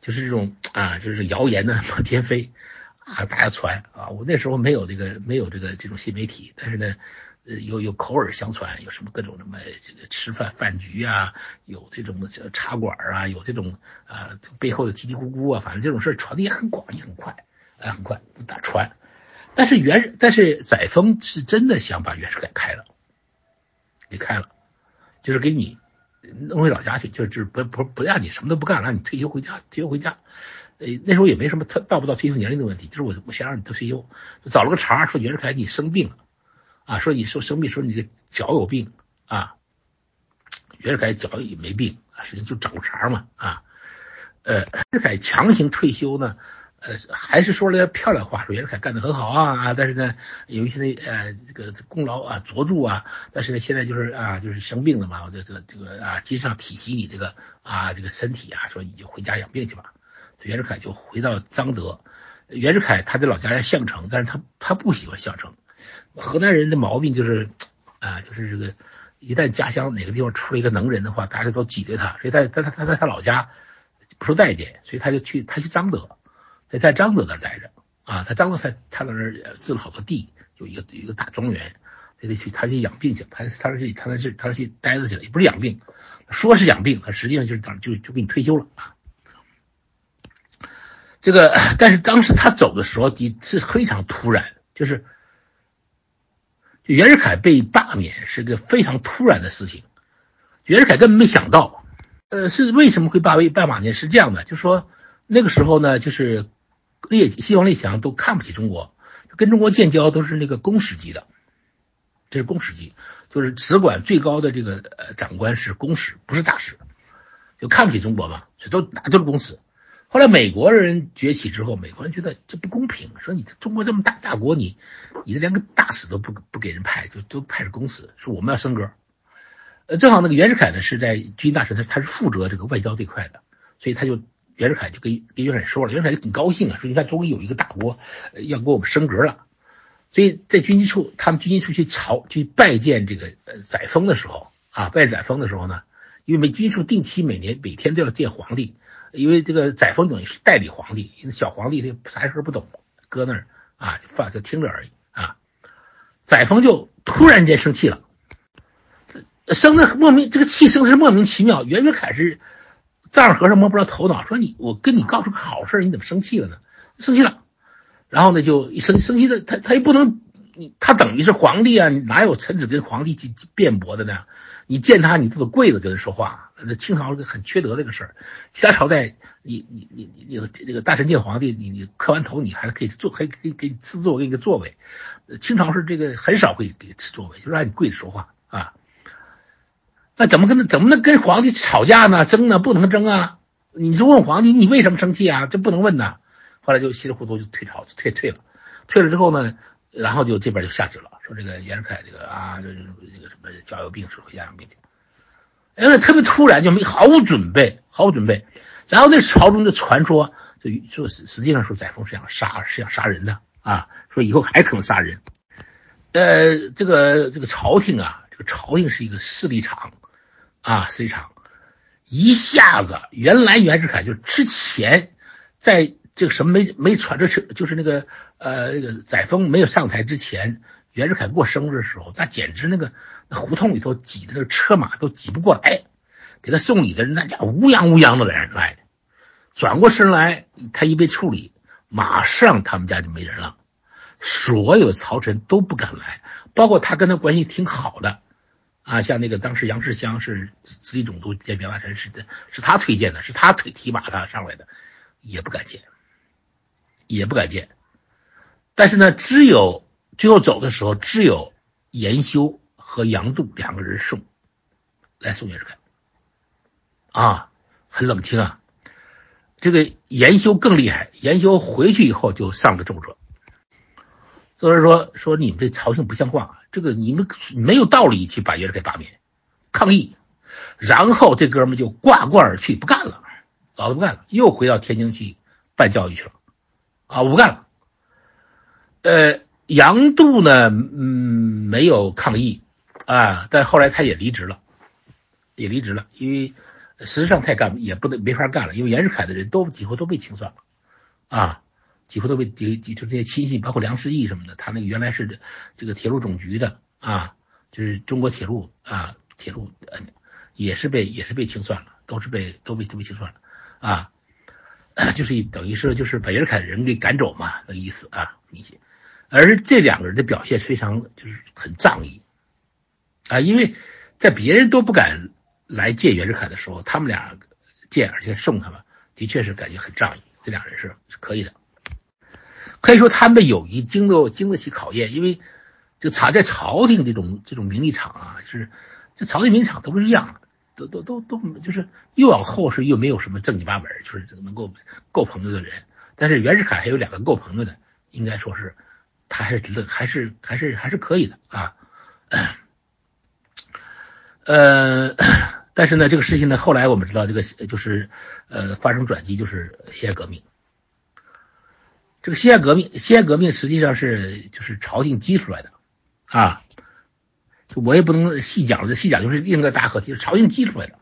[SPEAKER 1] 就是这种啊，就是谣言呢满天飞啊，大家传啊。我那时候没有这个没有这个这种新媒体，但是呢，呃，有有口耳相传，有什么各种什么这个吃饭饭局啊，有这种茶馆啊，有这种啊背后的叽叽咕咕啊，反正这种事传的也很广，也很快，哎，很快大传。但是袁但是载沣是真的想把袁世凯开了，给开了，就是给你。弄回老家去，就就是不不不让你什么都不干，让你退休回家，退休回家。呃，那时候也没什么特到不到退休年龄的问题，就是我我想让你退休，找了个茬说袁世凯你生病了，啊，说你说生病说你这脚有病啊，袁世凯脚也没病，实际就找个茬嘛啊，呃，袁世凯强行退休呢。呃，还是说了漂亮话，说袁世凯干得很好啊啊，但是呢，有一些呢呃这个功劳啊卓著啊，但是呢现在就是啊就是生病了嘛，我这这这个啊接上体恤你这个啊这个身体啊，说你就回家养病去吧。袁世凯就回到张德，袁世凯他的老家在项城，但是他他不喜欢项城，河南人的毛病就是啊就是这个一旦家乡哪个地方出了一个能人的话，大家都挤兑他，所以在在他他在他老家不受待见，所以他就去他去张德。在在张泽那儿待着啊，他张泽他他在那儿置了好多地，有一个有一个大庄园，他就去他去养病去了，他他那去他那去他去待着去了，也不是养病，说是养病，他实际上就是当就就给你退休了啊。这个但是当时他走的时候是非常突然，就是就袁世凯被罢免是个非常突然的事情，袁世凯根本没想到，呃，是为什么会罢位罢免呢？是这样的，就说那个时候呢，就是。列西方列强都看不起中国，跟中国建交都是那个公使级的，这是公使级，就是使馆最高的这个呃长官是公使，不是大使，就看不起中国嘛，这都哪都是公使。后来美国人崛起之后，美国人觉得这不公平，说你中国这么大大国，你你这连个大使都不不给人派，就都派是公使，说我们要升格。呃，正好那个袁世凯呢是在军大臣，他他是负责这个外交这块的，所以他就。袁世凯就跟跟袁世凯说了，袁世凯就很高兴啊，说你看终于有一个大国要给我们升格了。所以在军机处，他们军机处去朝去拜见这个呃载沣的时候啊，拜载沣的时候呢，因为每军机处定期每年每天都要见皇帝，因为这个载沣等于是代理皇帝，因为小皇帝他啥事不懂，搁那儿啊就放就听着而已啊。载沣就突然间生气了，生的莫名这个气生的是莫名其妙。袁世凯是。丈和尚摸不着头脑，说你我跟你告诉个好事，你怎么生气了呢？生气了，然后呢就一生生气的他他又不能，他等于是皇帝啊，哪有臣子跟皇帝去辩驳的呢？你见他你都得跪着跟他说话，那清朝很缺德这个事儿，其他朝代你你你你你那个大臣见皇帝，你你磕完头你还可以坐，还可以给你赐座给你个座位，清朝是这个很少会给赐座位，就让你跪着说话啊。那怎么跟怎么能跟皇帝吵架呢？争呢？不能争啊！你就问皇帝，你为什么生气啊？这不能问呐。后来就稀里糊涂就退朝，就退退了。退了之后呢，然后就这边就下旨了，说这个袁世凯这个啊，这个什么脚有病，是回家养病去。哎，特别突然，就没毫无准备，毫无准备。然后那朝中就传说，就说实实际上说载沣是想杀，是想杀人的啊，说以后还可能杀人。呃，这个这个朝廷啊，这个朝廷是一个势力场。啊，实际上一下子，原来袁世凯就之前在这个什么没没传这车就是那个呃那个载沣没有上台之前，袁世凯过生日的时候，那简直那个胡同里头挤的那个车马都挤不过来，给他送礼的人那家乌泱乌泱的人来，转过身来他一被处理，马上他们家就没人了，所有朝臣都不敢来，包括他跟他关系挺好的。啊，像那个当时杨世襄是直隶总督兼边大臣，是的，是他推荐的，是他推提拔他上来的，也不敢见，也不敢见。但是呢，只有最后走的时候，只有严修和杨度两个人送来送袁世凯，啊，很冷清啊。这个严修更厉害，严修回去以后就上了奏折。所以说说你们这朝廷不像话，这个你们没有道理去把袁世凯罢免，抗议，然后这哥们就挂冠而去，不干了，老子不干了，又回到天津去办教育去了，啊，我不干了。呃，杨度呢，嗯，没有抗议啊，但后来他也离职了，也离职了，因为实际上他也干也不能没法干了，因为袁世凯的人都几乎都被清算了，啊。几乎都被就就这些亲信，包括梁士义什么的，他那个原来是这个铁路总局的啊，就是中国铁路啊，铁路呃也是被也是被清算了，都是被都被都被清算了啊，就是等于是就是把袁世凯的人给赶走嘛，那个意思啊，明显。而这两个人的表现非常就是很仗义啊，因为在别人都不敢来见袁世凯的时候，他们俩见而且送他们，的确是感觉很仗义。这俩人是是可以的。可以说他们的友谊经得经得起考验，因为就朝在朝廷这种这种名利场啊，就是这朝廷名利场都是一样的，都都都都就是越往后是越没有什么正经八本，就是能够够朋友的人。但是袁世凯还有两个够朋友的，应该说是他还是值得，还是还是还是可以的啊。呃，但是呢，这个事情呢，后来我们知道这个就是呃发生转机，就是辛亥革命。这个辛亥革命，辛亥革命实际上是就是朝廷激出来的啊，我也不能细讲了，细讲就是另一个大课题，是朝廷激出来的。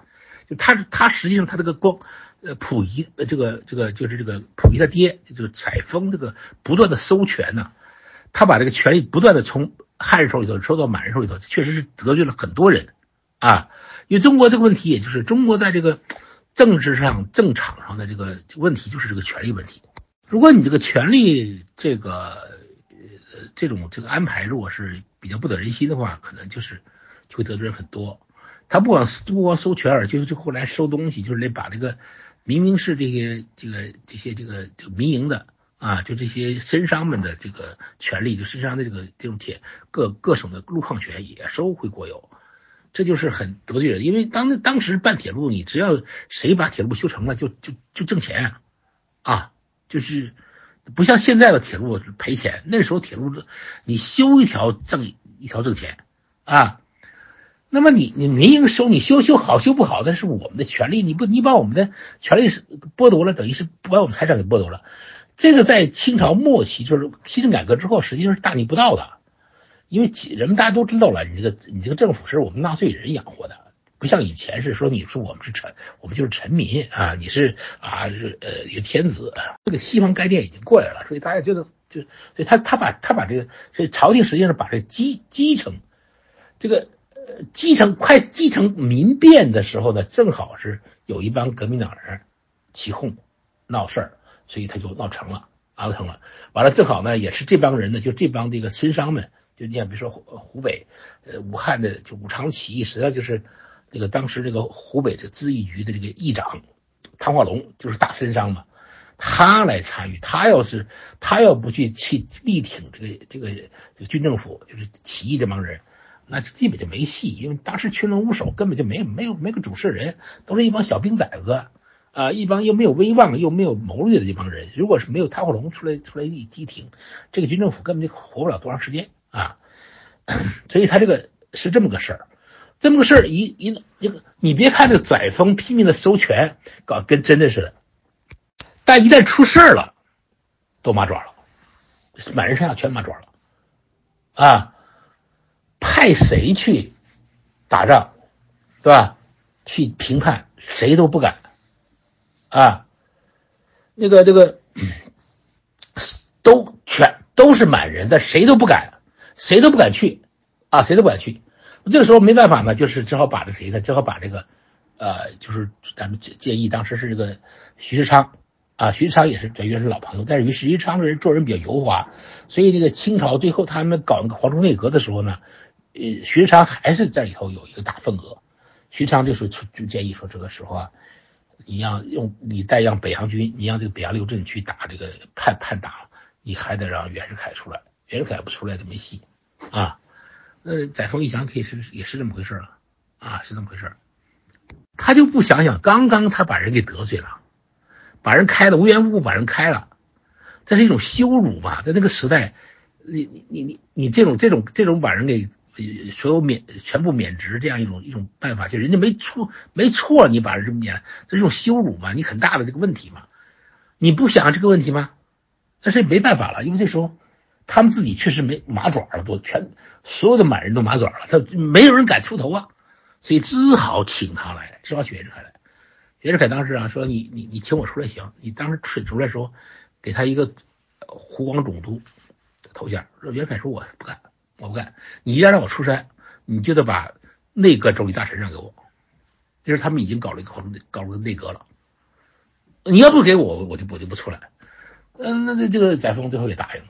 [SPEAKER 1] 就他他实际上他这个光呃溥仪呃这个这个就是这个溥仪他爹就是采风这个不断的收权呢，他把这个权力不断的从汉人手里头收到满人手里头，确实是得罪了很多人啊。因为中国这个问题，也就是中国在这个政治上政场上的这个问题，就是这个权力问题。如果你这个权力这个呃这种这个安排，如果是比较不得人心的话，可能就是就会得罪人很多。他不光不光收权而，就是就后来收东西，就是得把这个明明是这些这个这些这个这个民营的啊，就这些绅商们的这个权利，就绅商的这个这种铁各各省的路矿权也收回国有，这就是很得罪人。因为当当时办铁路，你只要谁把铁路修成了，就就就挣钱啊。就是不像现在的铁路赔钱，那时候铁路你修一条挣一条挣钱啊。那么你你民营收你修修好修不好，那是我们的权利，你不你把我们的权利是剥夺了，等于是不把我们财产给剥夺了。这个在清朝末期就是新政改革之后，实际上是大逆不道的，因为几人们大家都知道了，你这个你这个政府是我们纳税人养活的。不像以前是说你说我们是臣，我们就是臣民啊，你是啊是呃一个天子，这个西方概念已经过来了，所以大家觉得就所以他他把他把这个，所以朝廷实际上是把这基基层这个呃基层快基层民变的时候呢，正好是有一帮革命党人起哄闹事儿，所以他就闹成了，闹成了，完了正好呢也是这帮人呢，就这帮这个绅商们，就你看比如说湖湖北呃武汉的就武昌起义，实际上就是。这个当时这个湖北的咨议局的这个议长汤化龙就是大绅商嘛，他来参与，他要是他要不去去力挺这个这个这个军政府，就是起义这帮人，那基本就没戏，因为当时群龙无首，根本就没有没有没个主事人，都是一帮小兵崽子啊，一帮又没有威望又没有谋略的这帮人，如果是没有汤化龙出来出来力力挺，这个军政府根本就活不了多长时间啊，[COUGHS] 所以他这个是这么个事儿。这么个事儿，一一一个，你别看这个载沣拼命的收权，搞跟真的似的，但一旦出事儿了，都麻爪了，满人身上全麻爪了，啊，派谁去打仗，对吧？去评判，谁都不敢，啊，那个这个都全都是满人，但谁都不敢，谁都不敢去，啊，谁都不敢去。这个时候没办法呢，就是只好把这谁呢？只好把这个，呃，就是咱们建建议，当时是这个徐世昌啊，徐世昌也是等于是老朋友，但是于徐世昌这人做人比较油滑，所以这个清朝最后他们搞那个皇中内阁的时候呢，呃，徐世昌还是在里头有一个大份额。徐昌就是就建议说，这个时候啊，你让用你带让北洋军，你让这个北洋六镇去打这个叛叛党，你还得让袁世凯出来，袁世凯不出来就没戏啊。呃，载沣一想，可以是也是这么回事了，啊，是这么回事他就不想想，刚刚他把人给得罪了，把人开了，无缘无故把人开了，这是一种羞辱嘛？在那个时代，你你你你你这种这种这种把人给所有免全部免职这样一种一种办法，就人家没错没错，你把人免，这是一种羞辱嘛？你很大的这个问题嘛？你不想这个问题吗？但是没办法了，因为这时候。他们自己确实没麻爪了，都全所有的满人都麻爪了，他没有人敢出头啊，所以只好请他来，只好请袁世凯来。袁世凯当时啊说：“你你你请我出来行，你当时出出来时候，给他一个湖广总督的头衔。”袁世凯说：“我不干，我不干。你要让我出山，你就得把内阁州理大臣让给我。就是他们已经搞了一个搞了个内阁了，你要不给我，我就我就不出来。嗯，那那这个载沣最后也答应了。”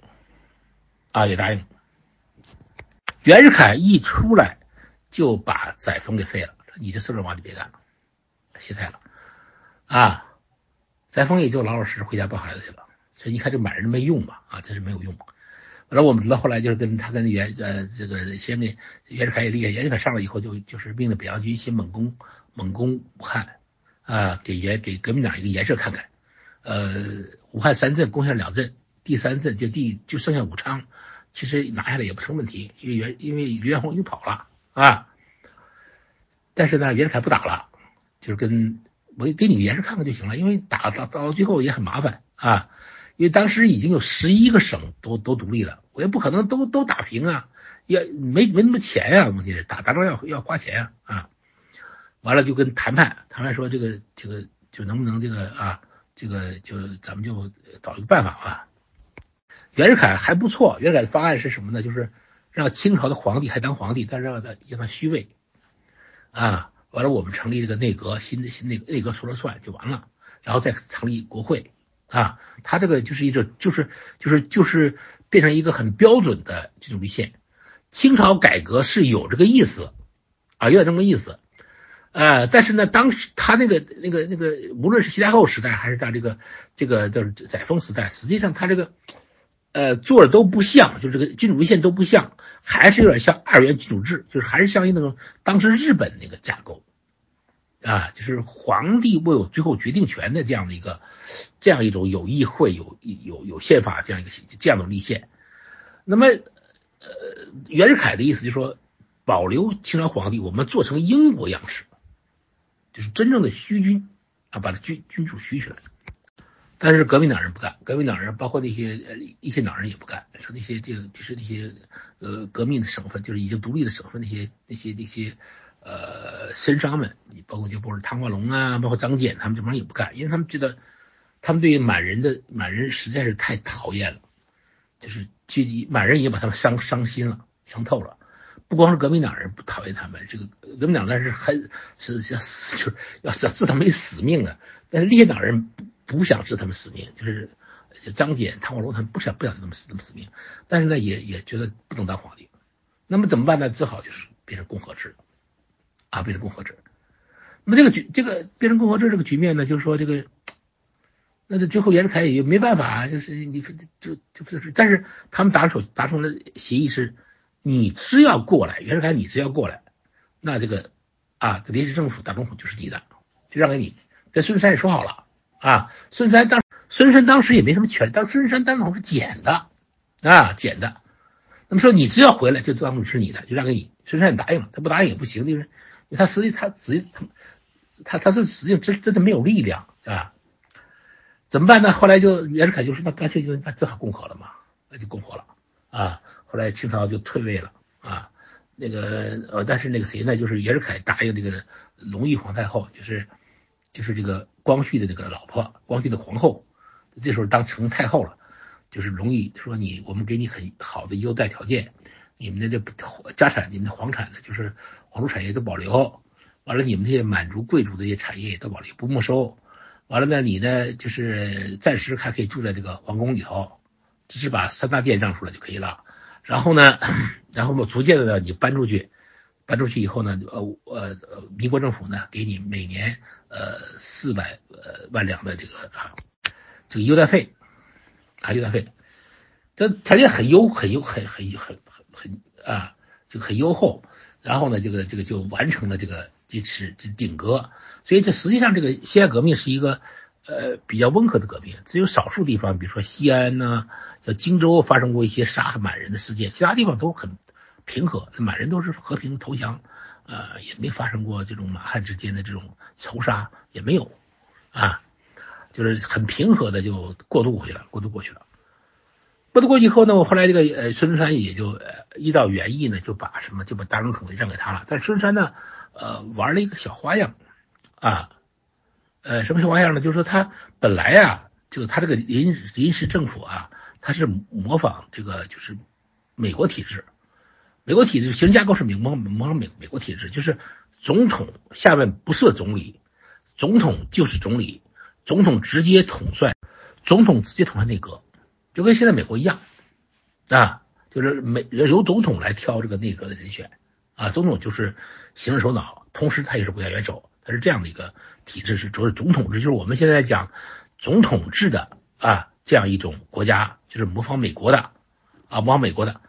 [SPEAKER 1] 啊，也答应。袁世凯一出来就把载沣给废了，你这四个王你别干了，歇菜了。啊，载沣也就老老实实回家抱孩子去了。所以你看这满人没用嘛，啊，这是没有用。完了，我们知道后来就是跟他跟袁呃这个先给袁世凯也厉害，袁世凯上来以后就就是命令北洋军先猛攻猛攻武汉啊，给袁给革命党一个颜色看看。呃，武汉三镇攻下两镇，第三次就第就剩下武昌，其实拿下来也不成问题，因为袁因为袁元洪已经跑了啊。但是呢，袁世凯不打了，就是跟我给你颜色看看就行了，因为打打到最后也很麻烦啊。因为当时已经有十一个省都都独立了，我也不可能都都打平啊，也没没那么钱呀，问题是打打仗要要花钱啊啊，完了就跟谈判，谈判说这个这个就能不能这个啊，这个就咱们就找一个办法吧。袁世凯还不错，袁世凯的方案是什么呢？就是让清朝的皇帝还当皇帝，但是让他让他虚位啊，完了我们成立这个内阁，新的新内内阁说了算就完了，然后再成立国会。啊，他这个就是一个，就是就是就是变成一个很标准的这种立宪。清朝改革是有这个意思啊，有点这么意思。呃，但是呢，当时他那个那个那个，无论是西太后时代还是在这个这个就是载沣时代，实际上他这个呃做的都不像，就这个君主立宪都不像，还是有点像二元君主制，就是还是像那种当时日本那个架构。啊，就是皇帝握有最后决定权的这样的一个，这样一种有议会、有有有宪法这样一个这样的立宪。那么，呃，袁世凯的意思就是说，保留清朝皇帝，我们做成英国样式，就是真正的虚君啊，把他君君主虚起来。但是革命党人不干，革命党人包括那些呃一些党人也不干，说那些这个就是那些呃革命的省份，就是已经独立的省份那些那些那些。呃，绅商们，你包括就包括汤化龙啊，包括张謇，他们这帮人也不干，因为他们觉得他们对满人的满人实在是太讨厌了，就是就满人已经把他们伤伤心了，伤透了。不光是革命党人不讨厌他们，这个革命党人是很是想死，[LAUGHS] 就是要要置他们死命的。但是立宪党人不想置他们死命，就是张謇、汤化龙他们不想不想置他们死他们死命，但是呢也也觉得不能当皇帝，那么怎么办呢？只好就是变成共和制。啊，变成共和制，那么这个局，这个变成共和制这个局面呢，就是说这个，那这最后袁世凯也没办法，就是你就就就是，但是他们达成达成了协议是，你只要过来，袁世凯你只要过来，那这个啊，这临时政府大总统就是你的，就让给你。跟孙中山也说好了啊，孙山当孙山当时也没什么权，当孙山当时是捡的啊，捡的。那么说你只要回来，就当是你的，就让给你。孙山也答应了，他不答应也不行，因为。他实际他实际他他他是实际真真的没有力量啊？怎么办呢？后来就袁世凯就说那干脆就那只好共和了嘛，那就共和了啊。后来清朝就退位了啊。那个呃，但是那个谁呢？就是袁世凯答应这个隆裕皇太后，就是就是这个光绪的这个老婆，光绪的皇后，这时候当成太后了，就是容易说你我们给你很好的优待条件。你们的这家产，你们的皇产呢，就是皇族产业都保留，完了你们这些满族贵族的一些产业也都保留，不没收。完了呢，你呢就是暂时还可以住在这个皇宫里头，只是把三大殿让出来就可以了。然后呢，[COUGHS] 然后呢，逐渐的呢，你搬出去，搬出去以后呢，呃呃，民国政府呢给你每年呃四百呃万两的这个啊这个优待费啊优待费。这条件很优，很优，很很很很很啊，就很优厚。然后呢，这个这个就完成了这个这是这顶格。所以这实际上这个西安革命是一个呃比较温和的革命，只有少数地方，比如说西安呐，像荆州发生过一些杀满人的事件，其他地方都很平和，满人都是和平投降，呃，也没发生过这种满汉之间的这种仇杀，也没有啊，就是很平和的就过渡过去了，过渡过去了。过渡过去以后呢，我后来这个呃孙中山也就呃依照原意呢，就把什么就把大总统让给他了。但孙中山呢，呃玩了一个小花样啊，呃什么小花样呢？就是说他本来啊，就他这个临临时政府啊，他是模仿这个就是美国体制，美国体制行政架构是模模模仿美美国体制，就是总统下面不设总理，总统就是总理，总统直接统帅，总统直接统帅内阁。就跟现在美国一样啊，就是美由总统来挑这个内阁的人选啊，总统就是行政首脑，同时他也是国家元首，他是这样的一个体制，是主要是总统制，就是我们现在讲总统制的啊这样一种国家，就是模仿美国的啊模仿美国的。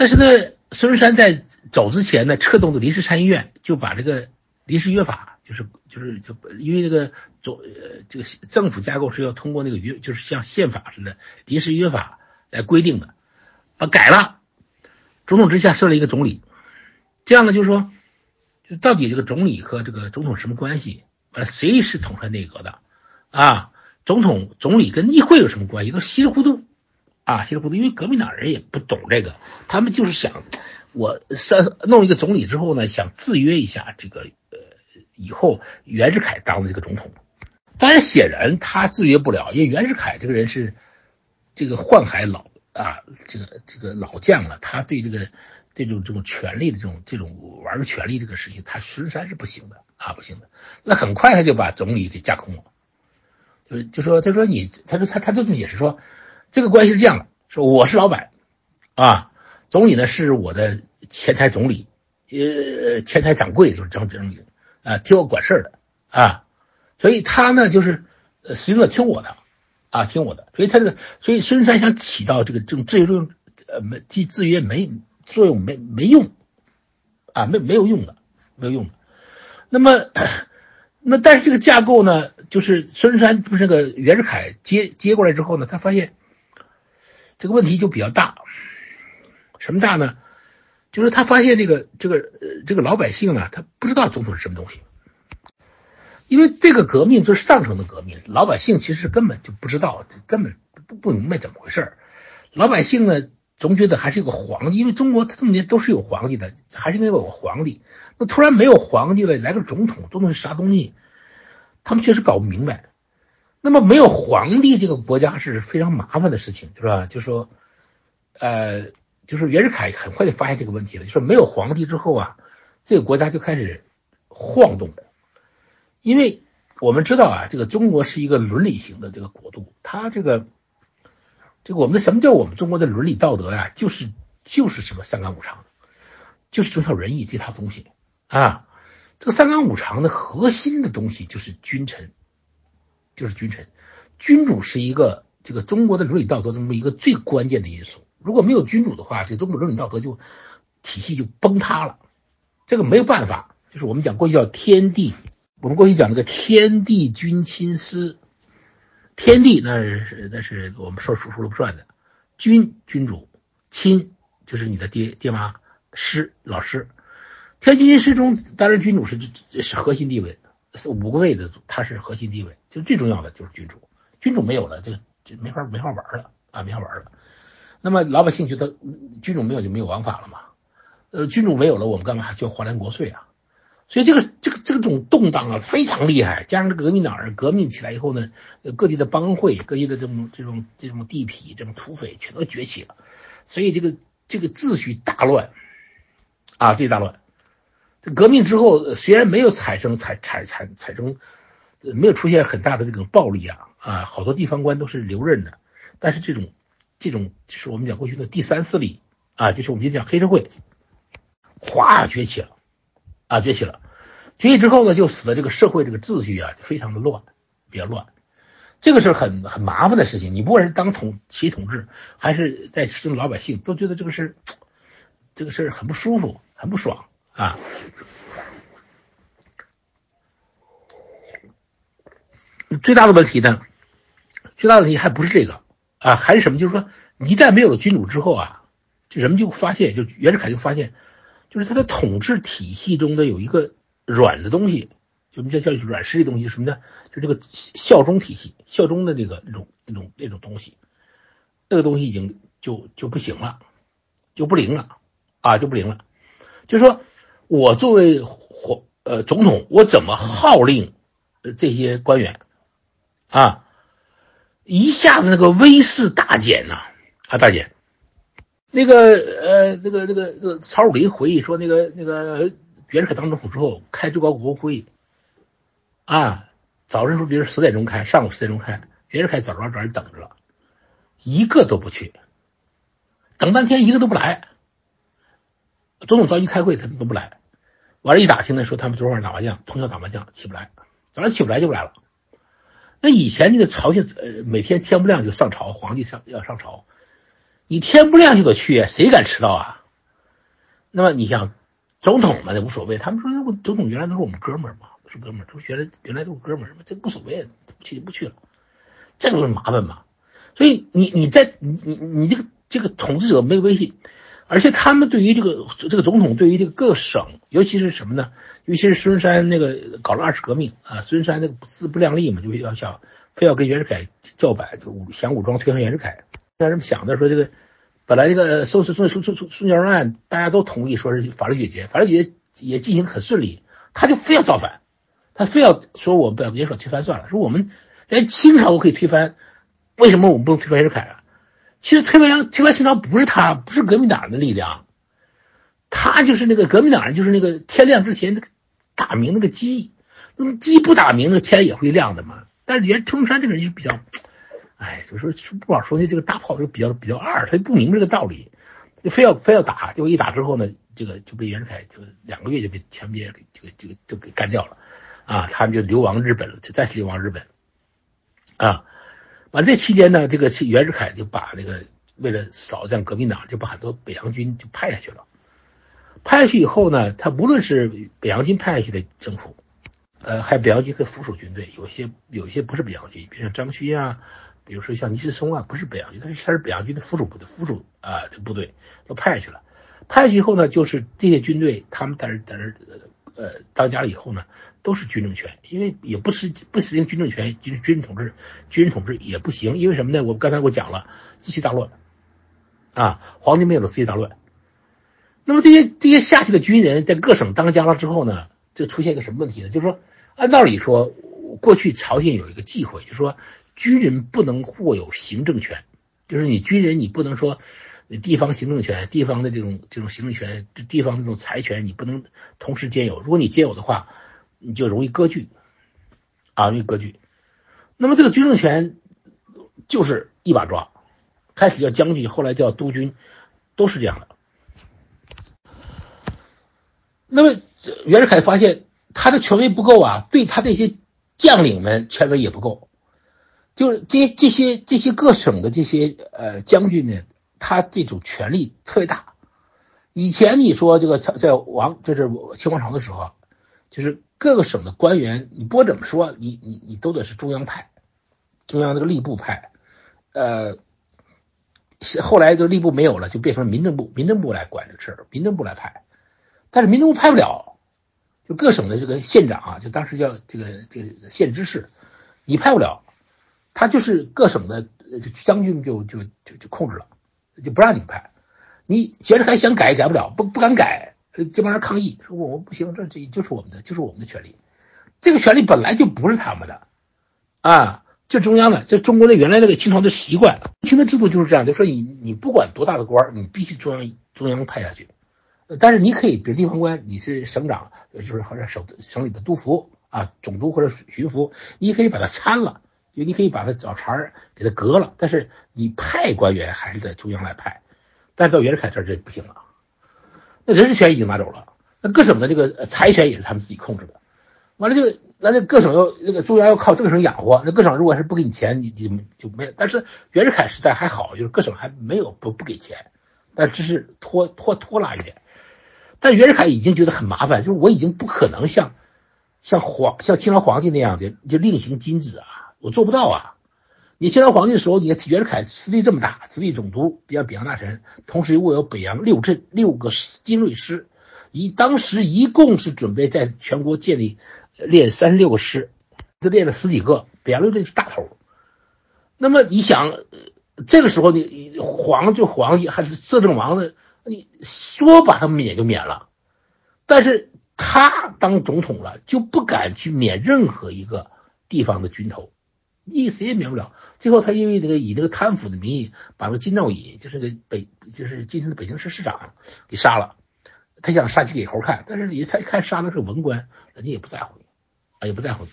[SPEAKER 1] 但是呢，孙中山在走之前呢，策动的临时参议院就把这个临时约法，就是就是就因为这个总呃这个政府架构是要通过那个约，就是像宪法似的临时约法来规定的，把改了。总统之下设了一个总理，这样呢，就是说，就到底这个总理和这个总统什么关系？完了，谁是统帅内阁的？啊，总统、总理跟议会有什么关系？都稀里糊涂啊，稀里糊涂。因为革命党人也不懂这个，他们就是想，我三弄一个总理之后呢，想制约一下这个呃，以后袁世凯当的这个总统。但是，显然他制约不了，因为袁世凯这个人是这个宦海老。啊，这个这个老将了，他对这个这种这种权力的这种这种玩权力这个事情，他实在是不行的啊，不行的。那很快他就把总理给架空了，就是就说他说你，他说他他就这么解释说，这个关系是这样的，说我是老板啊，总理呢是我的前台总理，呃，前台掌柜就是张总理啊，替我管事的啊，所以他呢就是呃，实际上听我的。啊，听我的，所以他这个，所以孙中山想起到这个这种制约作用，呃，没既制约没作用，没没用，啊，没没有用的，没有用的。那么，[CLEARS THROAT] 那但是这个架构呢，就是孙中山不是那个袁世凯接接过来之后呢，他发现这个问题就比较大，什么大呢？就是他发现这个这个这个老百姓呢，他不知道总统是什么东西。因为这个革命就是上层的革命，老百姓其实根本就不知道，根本不不明白怎么回事老百姓呢，总觉得还是有个皇帝，因为中国这么多年都是有皇帝的，还是因为有个皇帝。那突然没有皇帝了，来个总统，总统是啥东西？他们确实搞不明白。那么没有皇帝，这个国家是非常麻烦的事情，是吧？就说，呃，就是袁世凯很快就发现这个问题了，就说没有皇帝之后啊，这个国家就开始晃动。因为我们知道啊，这个中国是一个伦理型的这个国度，它这个这个我们的什么叫我们中国的伦理道德呀？就是就是什么三纲五常，就是忠孝仁义这套东西啊。这个三纲五常的核心的东西就是君臣，就是君臣，君主是一个这个中国的伦理道德中的一个最关键的因素。如果没有君主的话，这中国伦理道德就体系就崩塌了。这个没有办法，就是我们讲过去叫天地。我们过去讲那个天地君亲师，天地那是那是我们说说说了不算的，君君主，亲就是你的爹爹妈，师老师，天君亲师中当然君主是是核心地位，是五个位的他是核心地位，就最重要的就是君主，君主没有了就就没法没法玩了啊没法玩了，那么老百姓觉得君主没有就没有王法了嘛，呃君主没有了我们干嘛交华联国税啊？所以这个这个这种动荡啊非常厉害，加上这革命党人革命起来以后呢，各地的帮会、各地的这种这种这种地痞、这种土匪全都崛起了，所以这个这个秩序大乱啊，秩序大乱。这革命之后虽然没有产生产产产产生，没有出现很大的这种暴力啊啊，好多地方官都是留任的，但是这种这种就是我们讲过去的第三势力啊，就是我们今天讲黑社会，哗崛起了。啊，崛起了，崛起之后呢，就使得这个社会这个秩序啊，就非常的乱，比较乱。这个是很很麻烦的事情。你不管是当统企业统治，还是在其中老百姓，都觉得这个事 [TSK] 这个事儿很不舒服，很不爽啊。最大的问题呢，最大的问题还不是这个啊，还是什么？就是说，一旦没有了君主之后啊，就人们就发现，就袁世凯就发现。就是他的统治体系中的有一个软的东西，就我们叫叫软实力东西，什么呢？就这个效忠体系，效忠的那个那种那种那种东西，那个东西已经就就不行了，就不灵了啊，就不灵了。就是说我作为皇呃总统，我怎么号令这些官员啊？一下子那个威势大减呐啊，大减。那个呃，那个那个那个曹汝霖回忆说，那个那个袁世凯当总统之后开最高国会议，啊，早晨说比如十点钟开，上午十点钟开，袁世凯早早早就等着了，一个都不去，等半天一个都不来，总统召集开会他们都不来，完了，一打听呢说他们昨晚打麻将，通宵打麻将起不来，早上起不来就不来了，那以前那个朝鲜呃每天天不亮就上朝，皇帝上要上朝，你天不亮就得去，谁敢迟到啊？那么你想，总统嘛，那无所谓。他们说，我总统原来都是我们哥们儿嘛，是哥们儿，都原来原来都是哥们儿，这无所谓，不去就不去了，这不是麻烦嘛？所以你你在你你你这个这个统治者没有威信，而且他们对于这个这个总统对于这个各省，尤其是什么呢？尤其是孙中山那个搞了二次革命啊，孙中山那个自不量力嘛，就要想非要跟袁世凯叫板，就武想武装推翻袁世凯，但是想的说这个。本来这个收拾孙孙孙孙孙中山案，大家都同意说是法律解决，法律解决也进行很顺利，他就非要造反，他非要说我们把元首推翻算了，说我们连清朝都可以推翻，为什么我们不能推翻袁世凯啊？其实推翻推翻清朝不是他，不是革命党的力量，他就是那个革命党人，就是那个天亮之前那个打鸣那个鸡，那么鸡不打鸣，那天也会亮的嘛。但是袁春山这个人就比较。哎，就说不好说，那这个大炮就比较比较二，他就不明白这个道理，就非要非要打，结果一打之后呢，这个就被袁世凯就两个月就被全灭，这个这个就给干掉了，啊，他们就流亡日本了，就再次流亡日本，啊，完这期间呢，这个袁世凯就把那个为了扫荡革命党，就把很多北洋军就派下去了，派下去以后呢，他无论是北洋军派下去的政府，呃，还有北洋军的附属军队，有些有些不是北洋军，比如像张勋啊。比如说像倪世松啊，不是北洋军，他是他是北洋军的附属部的附属啊，这部队都派下去了。派下去以后呢，就是这些军队，他们在这在这呃当家了以后呢，都是军政权，因为也不实不实行军政权，军军人统治，军人统治也不行，因为什么呢？我刚才我讲了，秩序大乱啊，皇帝没有了，秩序大乱。那么这些这些下去的军人在各省当家了之后呢，就出现一个什么问题呢？就是说，按道理说，过去朝廷有一个忌讳，就是说。军人不能握有行政权，就是你军人，你不能说地方行政权、地方的这种这种行政权、地方这种财权，你不能同时兼有。如果你兼有的话，你就容易割据，啊，容易割据。那么这个军政权就是一把抓，开始叫将军，后来叫督军，都是这样的。那么袁世凯发现他的权威不够啊，对他这些将领们权威也不够。就是这这些这些各省的这些呃将军呢，他这种权力特别大。以前你说这个在王就是清王朝的时候，就是各个省的官员，你不管怎么说，你你你都得是中央派，中央这个吏部派。呃，后来就吏部没有了，就变成民政部，民政部来管这事儿，民政部来派。但是民政部派不了，就各省的这个县长啊，就当时叫这个这个县知事，你派不了。他就是各省的将军，就就就就控制了，就不让你们派。你袁世凯想改也改不了，不不敢改，这帮人抗议说我们不行，这这就是我们的，就是我们的权利。这个权利本来就不是他们的啊，就中央的，就中国的原来那个清朝的习惯，清的制度就是这样，就说你你不管多大的官，你必须中央中央派下去。但是你可以，比如地方官，你是省长，就是或者省省里的督抚啊，总督或者巡抚，你可以把他参了。你可以把他找茬儿给他革了，但是你派官员还是在中央来派，但是到袁世凯这儿这不行了，那人事权已经拿走了，那各省的这个财权也是他们自己控制的，完了就那那各省要那个中央要靠这个省养活，那各省如果是不给你钱，你就就没。但是袁世凯时代还好，就是各省还没有不不给钱，但只是拖拖拖拉一点。但袁世凯已经觉得很麻烦，就是我已经不可能像像皇像清朝皇帝那样的就另行金子啊。我做不到啊！你清朝皇帝的时候，你看袁世凯实力这么大，直隶总督，比北洋大臣，同时握有北洋六镇六个精锐师，一当时一共是准备在全国建立练三十六个师，就练了十几个，北洋六镇是大头。那么你想，这个时候你皇就皇帝还是摄政王呢？你说把他免就免了，但是他当总统了，就不敢去免任何一个地方的军头。一谁也免不了。最后，他因为这个以这个贪腐的名义，把那个金兆尹，就是个北，就是今天的北京市市长，给杀了。他想杀鸡给猴看，但是你才看杀的是文官，人家也不在乎你，啊，也不在乎你。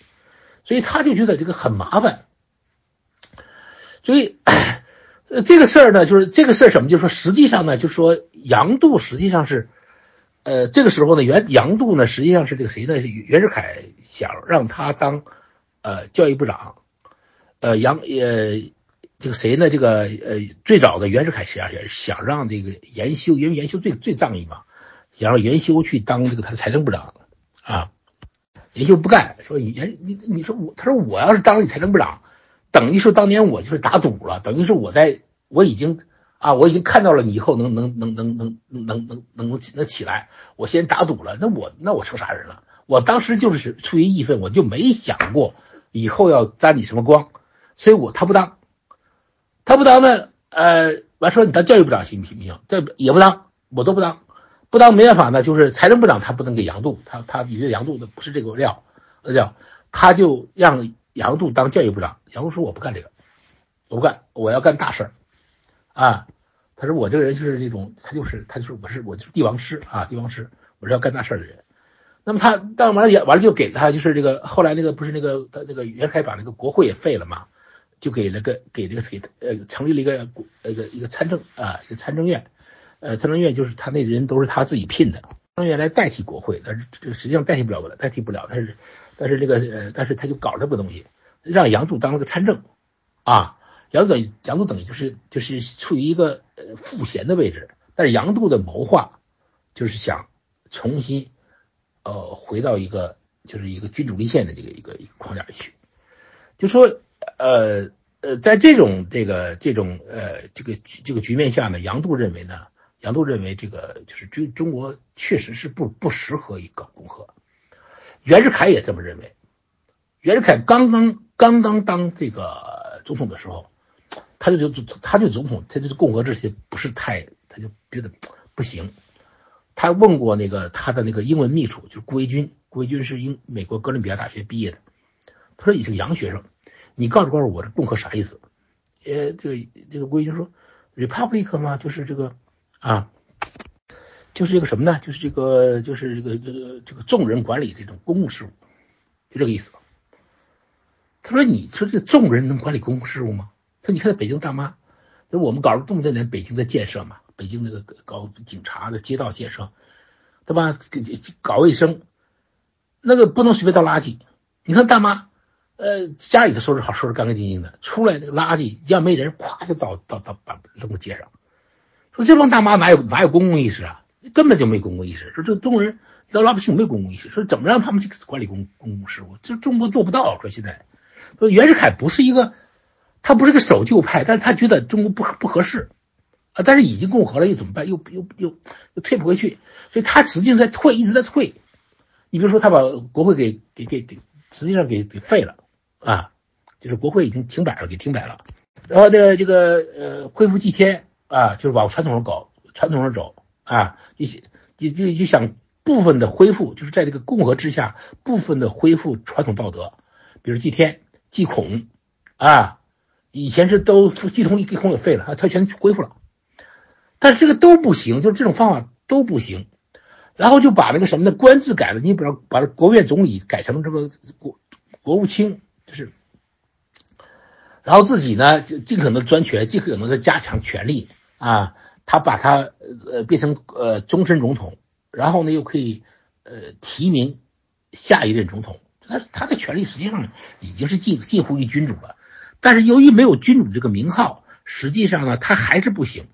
[SPEAKER 1] 所以他就觉得这个很麻烦。所以呃这个事儿呢，就是这个事儿什么？就是说，实际上呢，就是说杨度实际上是，呃，这个时候呢，袁杨度呢，实际上是这个谁呢？袁世凯想让他当呃教育部长。呃杨呃这个谁呢？这个呃最早的袁世凯想想让这个严修，因为严修最最仗义嘛，想让严修去当这个他的财政部长啊。严修不干，说严你你说我，他说我要是当你财政部长，等于说当年我就是打赌了，等于是我在我已经啊我已经看到了你以后能能能能能能能能能能起来，我先打赌了，那我那我成啥人了？我当时就是出于义愤，我就没想过以后要沾你什么光，所以我他不当，他不当呢，呃，完说你当教育部长行不行不行？这也不当，我都不当。不当没办法呢，就是财政部长他不能给杨度，他他你这杨度的不是这个料，料，他就让杨度当教育部长。杨度说我不干这个，我不干，我要干大事儿，啊，他说我这个人就是那种，他就是他就是我是我就是帝王师啊，帝王师，我是要干大事儿的人。那么他当完了也完了就给他就是这个后来那个不是那个他那个袁凯把那个国会也废了嘛，就给了个给这个给呃成立了一个一个一个参政啊一个参政院。呃，参政院就是他那人都是他自己聘的，参政院来代替国会，但是这个实际上代替不了的，代替不了。但是，但是这个呃，但是他就搞这个东西，让杨度当了个参政，啊，杨度等于杨度等于就是就是处于一个呃副衔的位置。但是杨度的谋划就是想重新呃回到一个就是一个君主立宪的这个一个一个框架里去，就说呃呃，在这种这个这种呃这个这个局面下呢，杨度认为呢。杨度认为，这个就是中中国确实是不不适合一个共和。袁世凯也这么认为。袁世凯刚刚刚刚当这个总统的时候，他就就他就总统，他就是共和制些不是太，他就觉得不行。他问过那个他的那个英文秘书，就是顾维钧，顾维钧是英美国哥伦比亚大学毕业的。他说：“你是个洋学生，你告诉告诉我这共和啥意思？”呃，这个这个顾维钧说：“Republic 嘛，就是这个。”啊，就是这个什么呢？就是这个，就是这个，这个，这个众人管理这种公共事务，就这个意思。他说：“你说这个众人能管理公共事务吗？”他说：“你看北京大妈，就是我们搞了这么多年北京的建设嘛，北京那个搞警察的街道建设，对吧？搞卫生，那个不能随便倒垃圾。你看大妈，呃，家里头收拾好，收拾干干净净的，出来那个垃圾要没人，咵就倒倒倒把扔到街上。”说这帮大妈哪有哪有公共意识啊？根本就没公共意识。说这中国人老老百姓没公共意识。说怎么让他们去管理公公共事务？这中国做不到。说现在，说袁世凯不是一个，他不是个守旧派，但是他觉得中国不不合适啊。但是已经共和了，又怎么办？又又又又退不回去。所以他实际上在退，一直在退。你比如说，他把国会给给给给，实际上给给废了啊，就是国会已经停摆了，给停摆了。然后这个这个呃，恢复祭天。啊，就是往传统上搞，传统上走啊，就就就就想部分的恢复，就是在这个共和之下，部分的恢复传统道德，比如祭天、祭孔啊，以前是都祭孔、祭孔也废了，他他全恢复了，但是这个都不行，就是这种方法都不行，然后就把那个什么的官制改了，你比如把国务院总理改成这个国国务卿，就是。然后自己呢，就尽可能专权，尽可能的加强权力啊。他把他呃变成呃终身总统，然后呢又可以呃提名下一任总统。他他的权力实际上已经是近近乎于君主了。但是由于没有君主这个名号，实际上呢他还是不行，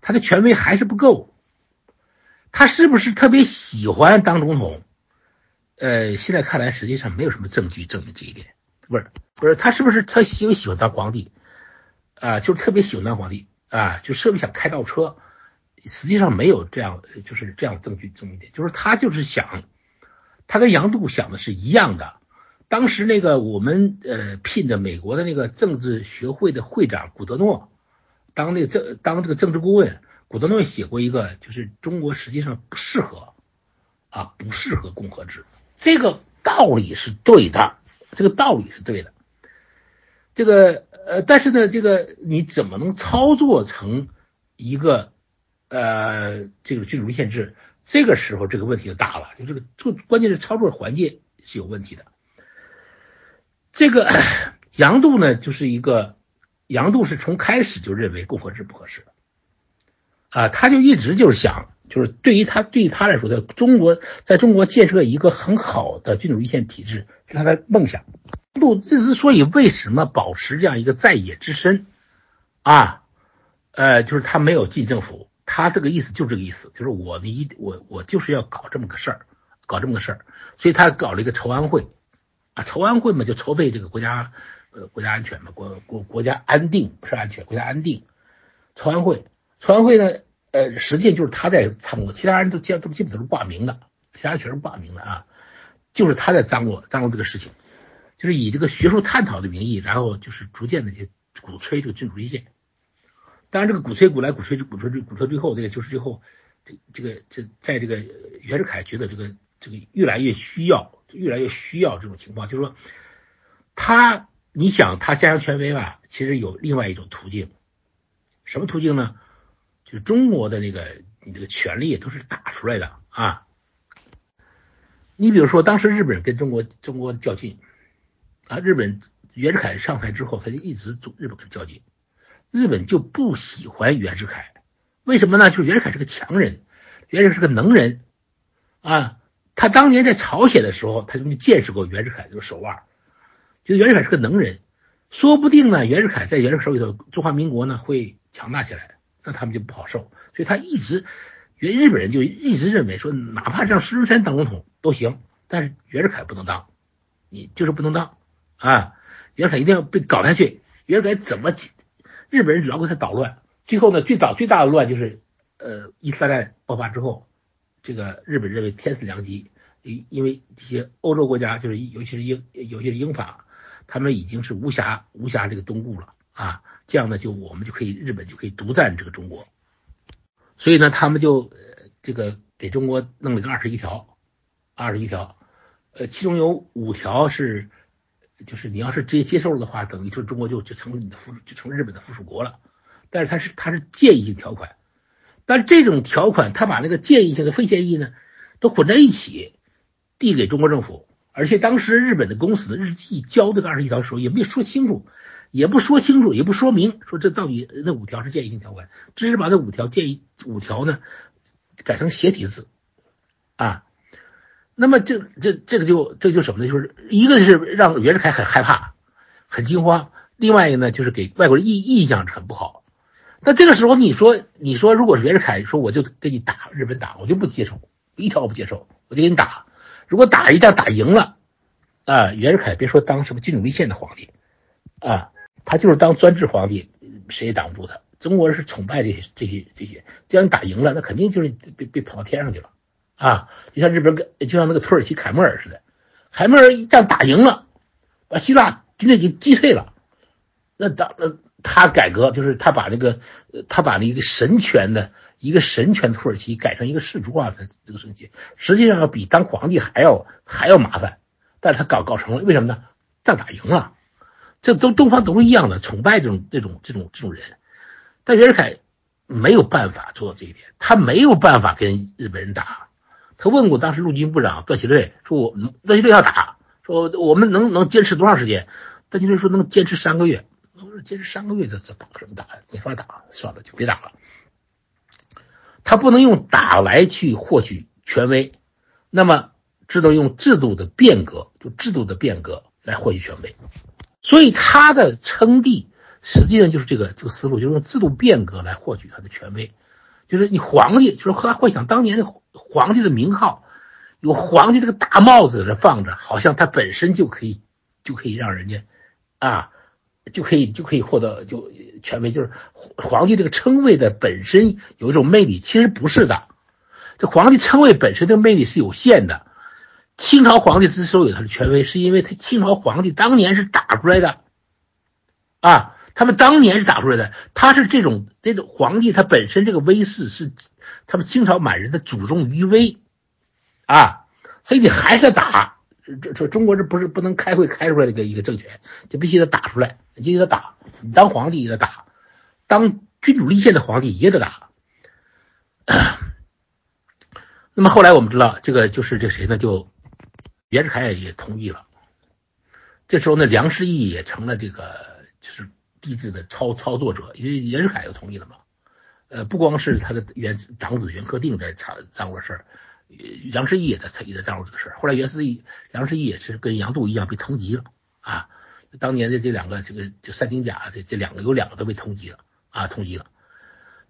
[SPEAKER 1] 他的权威还是不够。他是不是特别喜欢当总统？呃，现在看来实际上没有什么证据证明这一点。不是不是，他是不是他喜喜欢当皇帝啊？就是特别喜欢当皇帝啊？就特别想开倒车，实际上没有这样，就是这样证据证明点，就是他就是想，他跟杨度想的是一样的。当时那个我们呃聘的美国的那个政治学会的会长古德诺当那个政当这个政治顾问，古德诺写过一个，就是中国实际上不适合啊，不适合共和制，这个道理是对的。这个道理是对的，这个呃，但是呢，这个你怎么能操作成一个呃这个君主立宪制？这个时候这个问题就大了，就这个就关键是操作环节是有问题的。这个杨度呢，就是一个杨度是从开始就认为共和制不合适啊，他就一直就是想，就是对于他对于他来说，在中国在中国建设一个很好的君主立宪体制是。他的梦想。度之所以为什么保持这样一个在野之身啊，呃，就是他没有进政府，他这个意思就这个意思，就是我的一我我就是要搞这么个事儿，搞这么个事儿，所以他搞了一个筹安会啊，筹安会嘛，就筹备这个国家呃国家安全嘛，国国国家安定不是安全，国家安定，筹安会，筹安会呢，呃，实际就是他在参谋，其他人都基都基本都是挂名的，其他全是挂名的啊，就是他在张罗张罗这个事情。就是以这个学术探讨的名义，然后就是逐渐的去鼓吹这个君主立宪。当然，这个鼓吹鼓来鼓吹鼓吹鼓吹最后，这个就是最后这这个这在这个袁世凯觉得这个这个越来越需要，越来越需要这种情况，就是说他你想他加强权威吧，其实有另外一种途径，什么途径呢？就中国的那个你这个权力都是打出来的啊。你比如说，当时日本人跟中国中国较劲。啊，日本袁世凯上台之后，他就一直走日本跟较劲，日本就不喜欢袁世凯，为什么呢？就是袁世凯是个强人，袁世凯是个能人啊。他当年在朝鲜的时候，他就见识过袁世凯这个手腕，就袁世凯是个能人，说不定呢，袁世凯在袁世凯手里头，中华民国呢会强大起来，那他们就不好受。所以他一直，原日本人就一直认为说，哪怕让孙中山当总统都行，但是袁世凯不能当，你就是不能当。啊，袁世凯一定要被搞下去。袁世凯怎么？日本人老给他捣乱。最后呢，最早最大的乱就是，呃，一三战爆发之后，这个日本认为天赐良机，因因为这些欧洲国家，就是尤其是英，尤其是英法，他们已经是无暇无暇这个东顾了啊。这样呢，就我们就可以，日本就可以独占这个中国。所以呢，他们就呃这个给中国弄了个二十一条，二十一条，呃，其中有五条是。就是你要是直接接受了的话，等于说中国就就成了你的附就成日本的附属国了。但是它是它是建议性条款，但这种条款他把那个建议性和非建议呢都混在一起递给中国政府，而且当时日本的公司的日记交这个二十一条的时候也没说清楚，也不说清楚，也不说明说这到底那五条是建议性条款，只是把这五条建议五条呢改成斜体字啊。那么这这这个就这就什么呢？就是一个是让袁世凯很害怕、很惊慌；另外一个呢，就是给外国人印印象很不好。那这个时候你说，你说如果是袁世凯说我就跟你打日本打，我就不接受，一条我不接受，我就给你打。如果打一仗打赢了，啊，袁世凯别说当什么君主立宪的皇帝，啊，他就是当专制皇帝，谁也挡不住他。中国人是崇拜这些这些这些，只要你打赢了，那肯定就是被被捧到天上去了。啊，就像日本跟就像那个土耳其凯末尔似的，凯末尔一战打赢了，把希腊军队给击退了。那当那他改革就是他把那个他把那个神权的一个神权土耳其改成一个世族化的这个神权，实际上要比当皇帝还要还要麻烦。但是他搞搞成了，为什么呢？仗打赢了，这都东方都是一样的，崇拜这种这种这种这种人。但袁世凯没有办法做到这一点，他没有办法跟日本人打。他问过当时陆军部长段祺瑞，说：“我段祺瑞要打，说我们能能坚持多长时间？”段祺瑞说：“能坚持三个月。”我说：“坚持三个月，这这打什么打？没法打，算了，就别打了。”他不能用打来去获取权威，那么只能用制度的变革，就制度的变革来获取权威。所以他的称帝实际上就是这个这个思路，就是用制度变革来获取他的权威。就是你皇帝，就是他幻想当年的。皇帝的名号，有皇帝这个大帽子在这放着，好像他本身就可以，就可以让人家，啊，就可以就可以获得就权威，就是皇帝这个称谓的本身有一种魅力，其实不是的。这皇帝称谓本身的魅力是有限的。清朝皇帝之所以有他的权威，是因为他清朝皇帝当年是打出来的，啊，他们当年是打出来的，他是这种这种皇帝，他本身这个威势是。他们清朝满人的祖宗余威啊，所以你还是打，这这中国这不是不能开会开出来的一个一个政权，就必须得打出来，你就得打，你当皇帝也得打，当君主立宪的皇帝也得打。[CLEARS THROAT] 那么后来我们知道，这个就是这谁呢？就袁世凯也同意了。这时候呢，梁士义也成了这个就是帝制的操操作者，因为袁世凯又同意了嘛。呃，不光是他的原长子袁克定在掌掌握事儿，梁士义也在也在掌握这个事儿。后来袁世义、梁士义也是跟杨度一样被通缉了啊。当年的这两个这个就三丁甲这这两个有两个都被通缉了啊，通缉了。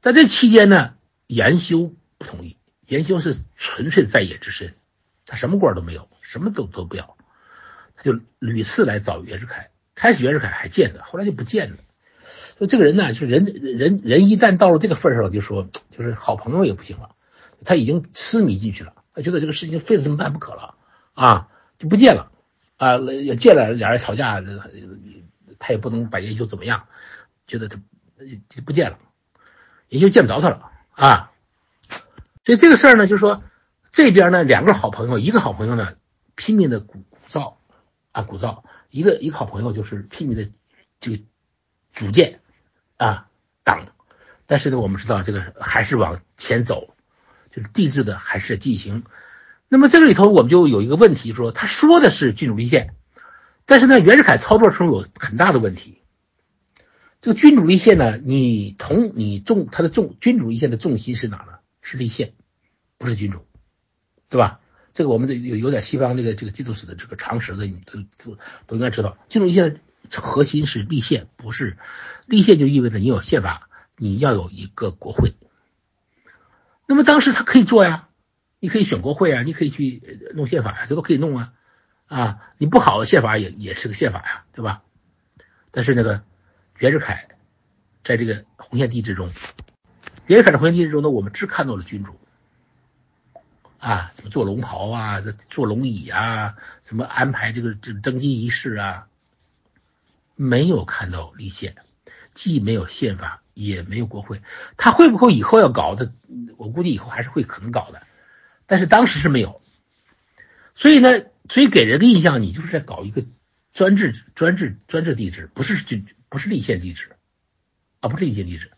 [SPEAKER 1] 在这期间呢，严修不同意，严修是纯粹在野之身，他什么官都没有，什么都都不要，他就屡次来找袁世凯。开始袁世凯还见他，后来就不见了。说这个人呢，就人人人一旦到了这个份上，就说就是好朋友也不行了，他已经痴迷进去了，他觉得这个事情非得这么办不可了啊，就不见了。啊，也见了，俩人吵架，他也不能把严修怎么样，觉得他就不见了，也就见不着他了啊。所以这个事儿呢，就是说这边呢，两个好朋友，一个好朋友呢拼命的鼓鼓噪啊鼓噪，一个一个好朋友就是拼命的这个组建啊党，但是呢，我们知道这个还是往前走，就是帝制的还是进行。那么这个里头，我们就有一个问题，说他说的是君主立宪，但是呢，袁世凯操作中有很大的问题。这个君主立宪呢，你同你重他的重君主立宪的重心是哪呢？是立宪，不是君主，对吧？这个我们得有有点西方这个这个基督史的这个常识的，你都都都应该知道，君主立宪的核心是立宪，不是立宪就意味着你有宪法，你要有一个国会。那么当时他可以做呀。你可以选国会啊，你可以去弄宪法呀，这都可以弄啊，啊，你不好的宪法也也是个宪法呀，对吧？但是那个袁世凯在这个红线地之中，袁世凯的红线地之中呢，我们只看到了君主啊，怎么坐龙袍啊，坐龙椅啊，怎么安排这个这登基仪式啊，没有看到立宪，既没有宪法，也没有国会，他会不会以后要搞的？我估计以后还是会可能搞的。但是当时是没有，所以呢，所以给人的印象，你就是在搞一个专制、专制、专制帝制，不是就不是立宪帝制，啊，不是立宪帝制。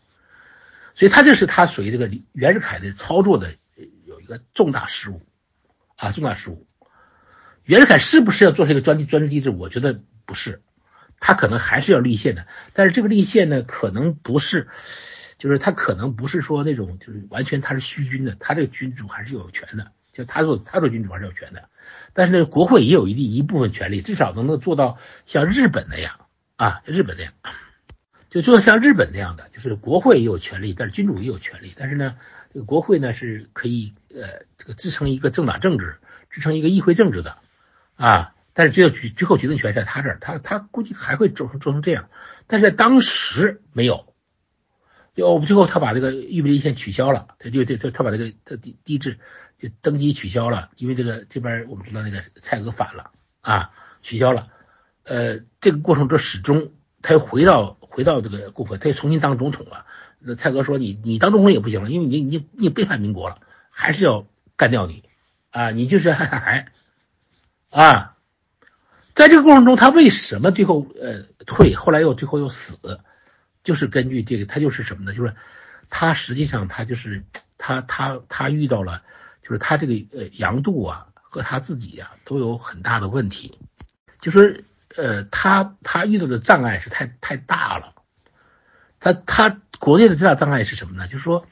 [SPEAKER 1] 所以他这是他属于这个袁世凯的操作的一个重大失误，啊，重大失误。袁世凯是不是要做这个专制专制帝制？我觉得不是，他可能还是要立宪的，但是这个立宪呢，可能不是。就是他可能不是说那种，就是完全他是虚君的，他这个君主还是有权的，就他做他做君主还是有权的，但是呢，国会也有一一部分权利，至少能够做到像日本那样啊，日本那样，就做到像日本那样的，就是国会也有权利，但是君主也有权利，但是呢，这个国会呢是可以呃这个支撑一个政党政治，支撑一个议会政治的啊，但是最后决最后决定权在他这儿，他他估计还会做成做成这样，但是在当时没有。就最后他把这个预备立宪取消了，他就他他他把这个他帝帝制就登基取消了，因为这个这边我们知道那个蔡锷反了啊，取消了。呃，这个过程中始终他又回到回到这个共和，他又重新当总统了。那蔡锷说你你当总统也不行了，因为你你你背叛民国了，还是要干掉你啊，你就是还啊，在这个过程中他为什么最后呃退，后来又最后又死？就是根据这个，他就是什么呢？就是他实际上他就是他他他遇到了，就是他这个呃杨度啊和他自己呀都有很大的问题，就说呃他他遇到的障碍是太太大了，他他国内的最大障碍是什么呢？就是说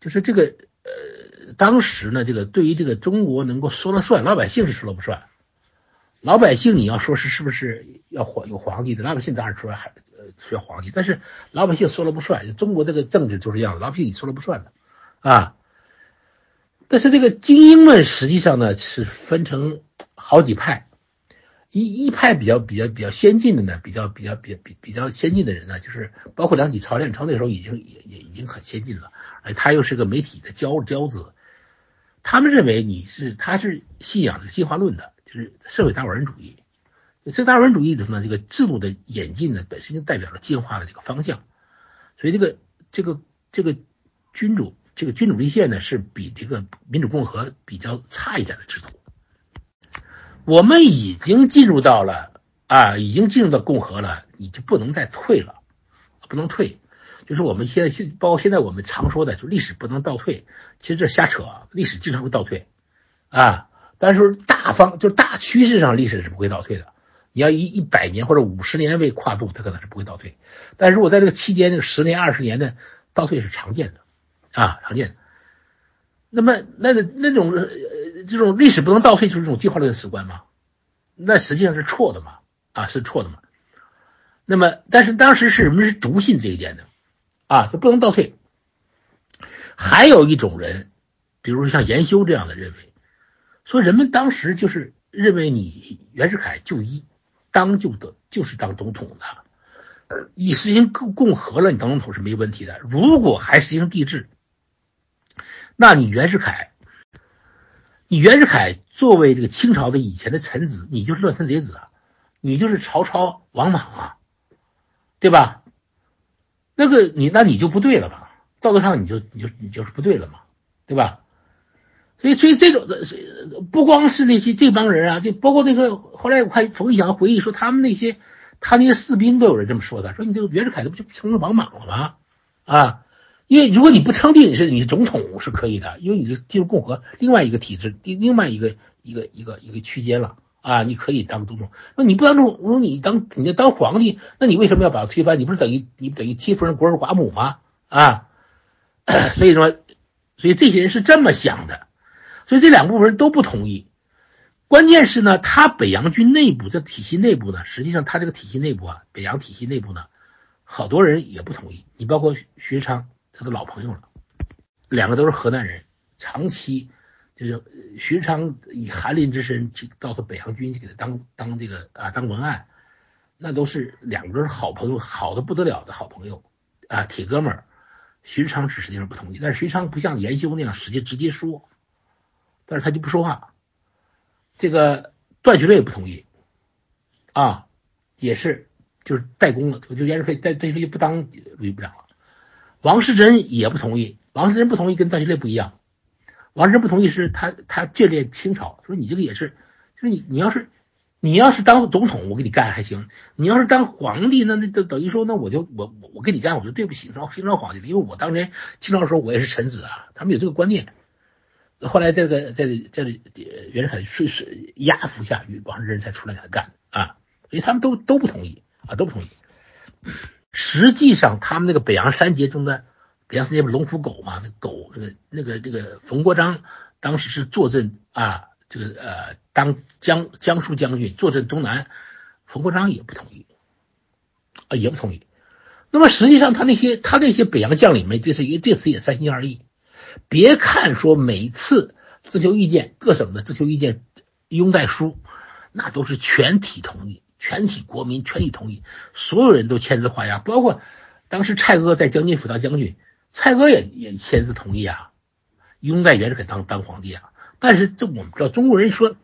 [SPEAKER 1] 就是这个呃当时呢这个对于这个中国能够说了算，老百姓是说了不算，老百姓你要说是是不是要皇有皇帝的，老百姓当然说还呃。需要皇帝，但是老百姓说了不算。中国这个政治就是这样，老百姓你说了不算的啊。但是这个精英们实际上呢是分成好几派，一一派比较比较比较先进的呢，比较比较比比比较先进的人呢，就是包括梁启超，梁启超那时候已经也也已经很先进了，而他又是个媒体的骄骄子，他们认为你是他是信仰这个进化论的，就是社会达尔文主义。这达尔文主义里头呢，这个制度的演进呢，本身就代表了进化的这个方向，所以这个这个这个君主这个君主立宪呢，是比这个民主共和比较差一点的制度。我们已经进入到了啊，已经进入到共和了，你就不能再退了，不能退。就是我们现在现包括现在我们常说的，就历史不能倒退，其实这瞎扯，历史经常会倒退啊。但是大方就是大趋势上，历史是不会倒退的。你要以一百年或者五十年为跨度，它可能是不会倒退。但如果在这个期间，这个十年、二十年的倒退是常见的啊，常见。那么，那那种这种历史不能倒退，就是这种进化论史观吗？那实际上是错的嘛啊，是错的嘛。那么，但是当时是人们是笃信这一点的啊，就不能倒退。还有一种人，比如说像严修这样的认为，说人们当时就是认为你袁世凯就一当就得就是当总统的，你实行共共和了，你当总统是没问题的。如果还实行帝制，那你袁世凯，你袁世凯作为这个清朝的以前的臣子，你就是乱臣贼子啊，你就是曹操王莽啊。对吧？那个你那你就不对了吧？道德上你就你就你就是不对了嘛，对吧？所以所以这种的不光是那些这帮人啊，就包括那个后来我看冯玉祥回忆说，他们那些他那些士兵都有人这么说的，说你这个袁世凯这不就成了王莽了吗？啊，因为如果你不称帝你是你是总统是可以的，因为你是进入共和另外一个体制，另另外一个一个一个一个区间了。啊，你可以当总统，那你不当总统，你当你当皇帝，那你为什么要把他推翻？你不是等于你等于欺负人国儿寡母吗？啊，所以说，所以这些人是这么想的，所以这两部分人都不同意。关键是呢，他北洋军内部这体系内部呢，实际上他这个体系内部啊，北洋体系内部呢，好多人也不同意。你包括徐昌，他的老朋友了，两个都是河南人，长期。就是徐昌以翰林之身去到他北洋军去给他当当这个啊当文案，那都是两个人好朋友，好的不得了的好朋友啊铁哥们儿。徐昌是实际上不同意，但是徐昌不像严修那样直接直接说，但是他就不说话。这个段祺瑞也不同意啊，也是就是代工了，就严世凯代代就不当旅部长了。王世贞也不同意，王世贞不同意跟段祺瑞不一样。王世贞不同意，是他他眷恋清朝，说你这个也是，就是你你要是你要是当总统，我给你干还行；你要是当皇帝，那那就等于说，那我就我我我给你干，我就对不起清朝清朝皇帝了，因为我当年清朝的时候我也是臣子啊，他们有这个观念。后来这个在在袁世凯顺势压服下，王世贞才出来给他干啊，所以他们都都不同意啊，都不同意。实际上，他们那个北洋三杰中的。北洋三杰不龙虎狗嘛？那狗那个那个那个冯国璋当时是坐镇啊，这个呃当江江苏将军，坐镇东南。冯国璋也不同意啊，也不同意。那么实际上他那些他那些北洋将领们，对此也对此也三心二意。别看说每次征求意见，各省的征求意见拥戴书，那都是全体同意，全体国民全体同意，所有人都签字画押，包括当时蔡锷在将军府当将军。蔡锷也也签字同意啊，拥戴袁世凯当当皇帝啊。但是这我们知道，中国人说，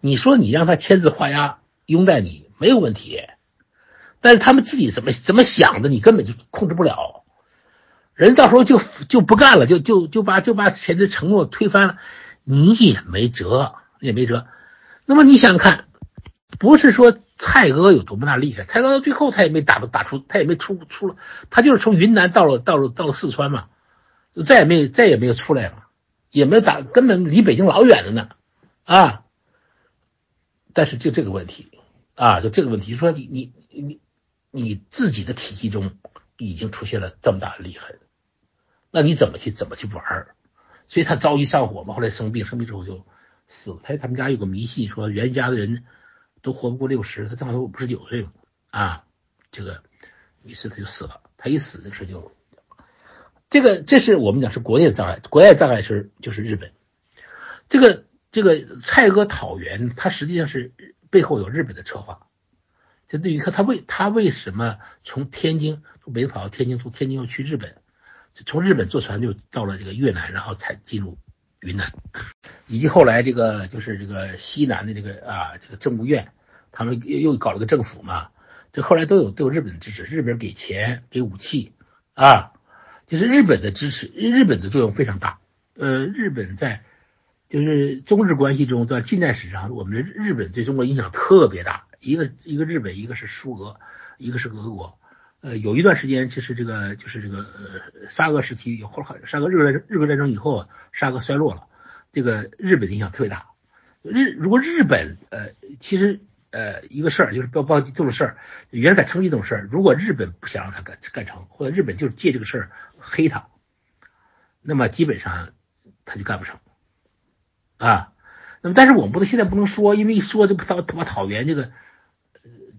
[SPEAKER 1] 你说你让他签字画押拥戴你没有问题，但是他们自己怎么怎么想的，你根本就控制不了。人到时候就就不干了，就就就把就把前的承诺推翻了，你也没辙，也没辙。那么你想看，不是说蔡锷有多么大厉害，蔡锷到最后他也没打打出，他也没出出了，他就是从云南到了到了到了四川嘛。就再也没再也没有出来了，也没有打，根本离北京老远了呢，啊！但是就这个问题啊，就这个问题，说你你你你自己的体系中已经出现了这么大的裂痕，那你怎么去怎么去玩？所以他着急上火嘛，后来生病，生病之后就死了。他他们家有个迷信，说袁家的人都活不过六十，他正好五十九岁嘛，啊，这个于是他就死了。他一死，这事就。这个这是我们讲是国内的障碍，国外障碍是就是日本。这个这个蔡锷讨袁，他实际上是背后有日本的策划。就对于他，他为他为什么从天津从北京跑到天津，从天津又去日本，从日本坐船就到了这个越南，然后才进入云南，以及后来这个就是这个西南的这个啊这个政务院，他们又又搞了个政府嘛，这后来都有都有日本的支持，日本给钱给武器啊。就是日本的支持，日本的作用非常大。呃，日本在就是中日关系中，在近代史上，我们的日本对中国影响特别大。一个一个日本，一个是苏俄，一个是俄国。呃，有一段时间，其实这个就是这个呃沙俄时期，后沙俄日俄日俄战争以后，沙俄衰落了，这个日本影响特别大。日如果日本呃，其实。呃，一个事儿就是包包这种事儿，袁世凯称帝这种事儿，如果日本不想让他干干成，或者日本就是借这个事儿黑他，那么基本上他就干不成啊。那么但是我们不能现在不能说，因为一说这不讨把讨袁这个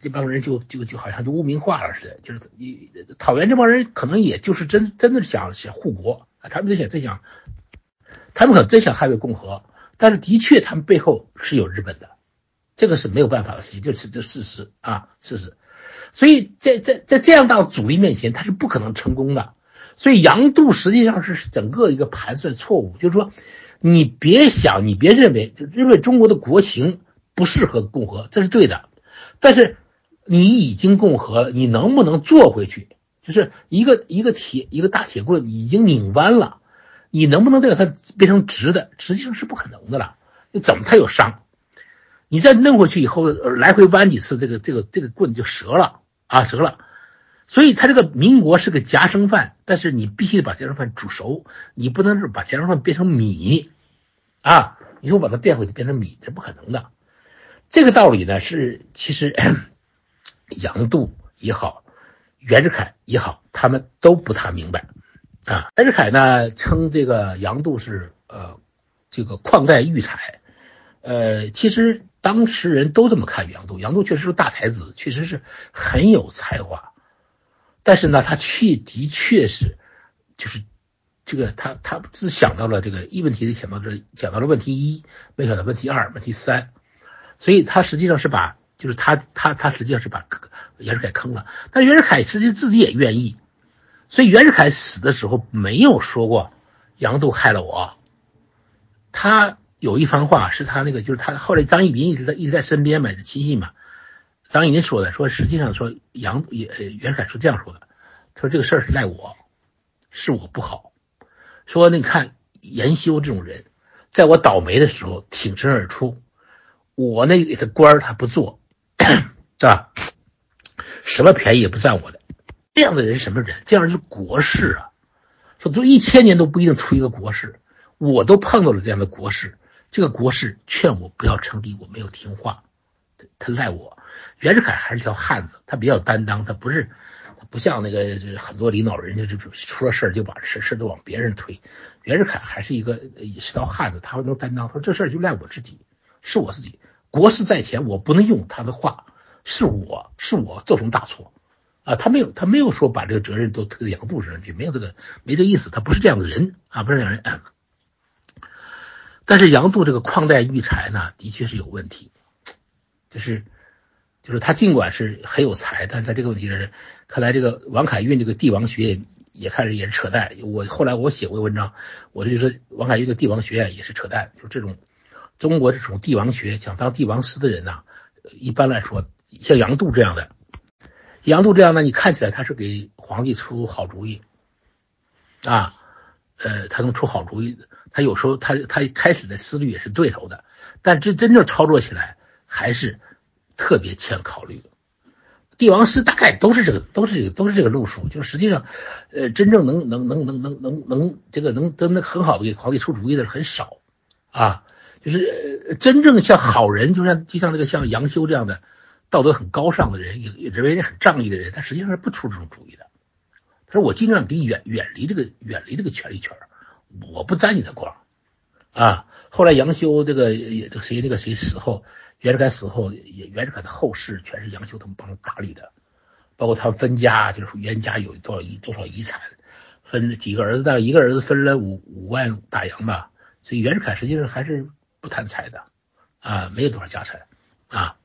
[SPEAKER 1] 这帮人就就就好像就污名化了似的，就是你讨厌这帮人，可能也就是真真的想想护国啊，他们真想真想，他们可能真想捍卫共和，但是的确他们背后是有日本的，这个是没有办法的事情，就是这事实啊，事实。所以在在在这样大阻力面前，他是不可能成功的。所以杨度实际上是整个一个盘算错误，就是说你别想，你别认为就认为中国的国情不适合共和，这是对的。但是你已经共和，你能不能做回去？就是一个一个铁一个大铁棍已经拧弯了，你能不能再给它变成直的？实际上是不可能的了。你怎么它有伤？你再弄回去以后，来回弯几次，这个这个这个棍就折了啊，折了。所以它这个民国是个夹生饭，但是你必须得把夹生饭煮熟，你不能是把夹生饭变成米啊！你说把它变回去变成米，这不可能的。这个道理呢，是其实杨度也好，袁世凯也好，他们都不太明白啊。袁世凯呢称这个杨度是呃这个旷代育才。呃，其实当时人都这么看杨度，杨度确实是大才子，确实是很有才华。但是呢，他确的确是，就是这个他他只想到了这个一问题，想到这讲到了问题一，没想到问题二、问题三，所以他实际上是把就是他他他实际上是把袁世凯坑了。但袁世凯实际自己也愿意，所以袁世凯死的时候没有说过杨度害了我，他。有一番话是他那个，就是他后来张义林一直在一直在身边嘛，是亲信嘛。张义林说的，说实际上说杨也袁世凯是这样说的，他说这个事儿是赖我，是我不好。说你看严修这种人，在我倒霉的时候挺身而出，我那给他官儿他不做，[CLEARS THROAT] 是吧？什么便宜也不占我的，这样的人什么人？这样是国士啊。说都一千年都不一定出一个国士，我都碰到了这样的国士。这个国士劝我不要称帝，我没有听话，他赖我。袁世凯还是条汉子，他比较担当，他不是，他不像那个就是很多领导人，就就出了事儿就把事事都往别人推。袁世凯还是一个是条汉子，他能担当。他说这事儿就赖我自己，是我自己，国事在前，我不能用他的话，是我是我造成大错啊。他没有他没有说把这个责任都推到杨度身上去，没有这个没这意思，他不是这样的人啊，不是这样人。但是杨度这个旷代育才呢，的确是有问题，就是，就是他尽管是很有才，但是他这个问题是，看来这个王凯运这个帝王学也也开始也是扯淡。我后来我写过文章，我就说王凯运的帝王学院也是扯淡。就这种中国这种帝王学，想当帝王师的人呐，一般来说像杨度这样的，杨度这样的，你看起来他是给皇帝出好主意啊，呃，他能出好主意。他有时候他他开始的思虑也是对头的，但真真正操作起来还是特别欠考虑。帝王师大概都是这个都是这个都是这个路数，就实际上，呃，真正能能能能能能能这个能真的很好的给皇帝出主意的很少啊，就是真正像好人，就像就像这个像杨修这样的道德很高尚的人，也认为人很仗义的人，他实际上是不出这种主意的。他说我尽量给你远远离这个远离这个权力圈我不沾你的光，啊！后来杨修这个也这个谁那个谁死后，袁世凯死后，也袁世凯的后事全是杨修他们帮他打理的，包括他们分家，就是袁家有多少遗多少遗产，分几个儿子，大概一个儿子分了五五万大洋吧。所以袁世凯实际上还是不贪财的，啊，没有多少家产，啊，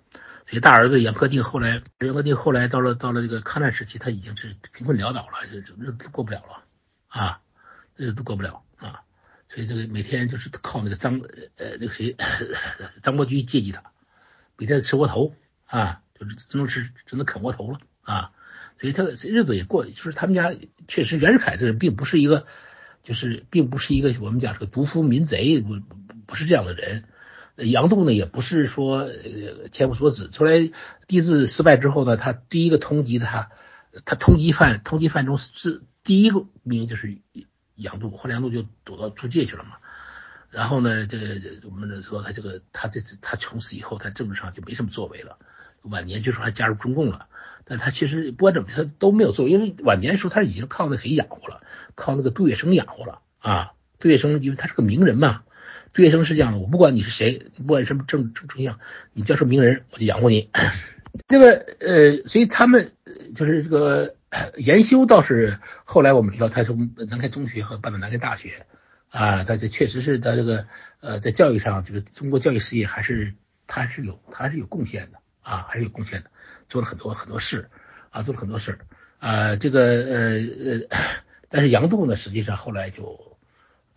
[SPEAKER 1] 所以大儿子杨克定后来，杨克定后来到了到了这个抗战时期，他已经是贫困潦倒了，就日子过不了了，啊，日子都过不了。啊，所以这个每天就是靠那个张呃那个谁张伯驹接济他，每天吃窝头啊，就是只能吃只能啃窝头了啊，所以他的日子也过，就是他们家确实袁世凯这人并不是一个，就是并不是一个我们讲这个独夫民贼，不不是这样的人。杨度呢也不是说呃千夫所指，后来帝制失败之后呢，他第一个通缉他，他通缉犯通缉犯中是第一个名就是。杨度，后来杨度就躲到租界去了嘛。然后呢，这个我们说他这个他这他从此以后，他政治上就没什么作为了。晚年就说还加入中共了，但他其实不管怎么他都没有做，因为晚年的时候他已经靠那谁养活了，靠那个杜月笙养活了啊。杜月笙因为他是个名人嘛，毕业生是这样的，我不管你是谁，不管什么政政政相，你叫什么名人，我就养活你。这个呃，所以他们就是这个研修倒是后来我们知道，他从南开中学和办的南开大学啊，他这确实是他这个呃，在教育上，这个中国教育事业还是他是有他是有贡献的啊，还是有贡献的，做了很多很多事啊，做了很多事啊，这个呃呃，[COUGHS] 但是杨度呢，实际上后来就。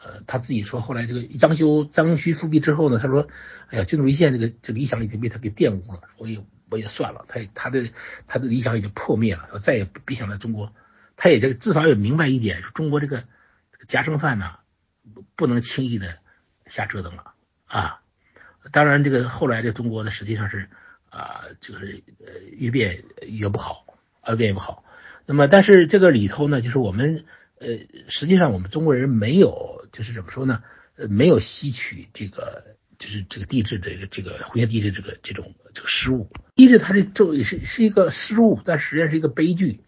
[SPEAKER 1] 呃，他自己说，后来这个张修张勋复辟之后呢，他说，哎呀，君主立宪这个这个理想已经被他给玷污了，我也我也算了，他他的他的理想已经破灭了，他再也别想在中国，他也这个至少也明白一点，中国这个夹生饭呢，不能轻易的瞎折腾了啊。当然，这个后来这中国呢，实际上是啊，就是呃越变越不好，越变越不好。那么，但是这个里头呢，就是我们呃，实际上我们中国人没有。就是怎么说呢？呃，没有吸取这个，就是这个地质这个这个回旋地质这个这种这个失误。地质它这这是是一个失误，但实际上是一个悲剧。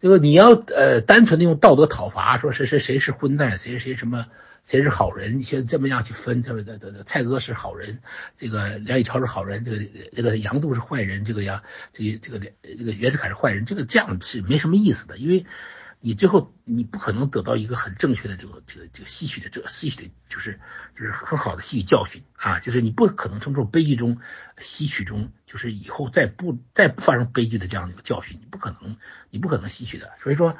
[SPEAKER 1] 这个你要呃单纯的用道德讨伐，说谁谁谁是混蛋，谁谁什么谁是好人，你先这么样去分，这个这这蔡锷是好人，这个梁启超是好人，这个这个杨度是坏人，这个杨这个这个这个袁世凯是坏人，这个这样是没什么意思的，因为。你最后你不可能得到一个很正确的这个这个这个吸取的这个吸取的，就是就是很好的吸取教训啊，就是你不可能从这种悲剧中吸取中，就是以后再不再不发生悲剧的这样的一个教训，你不可能你不可能吸取的。所以说，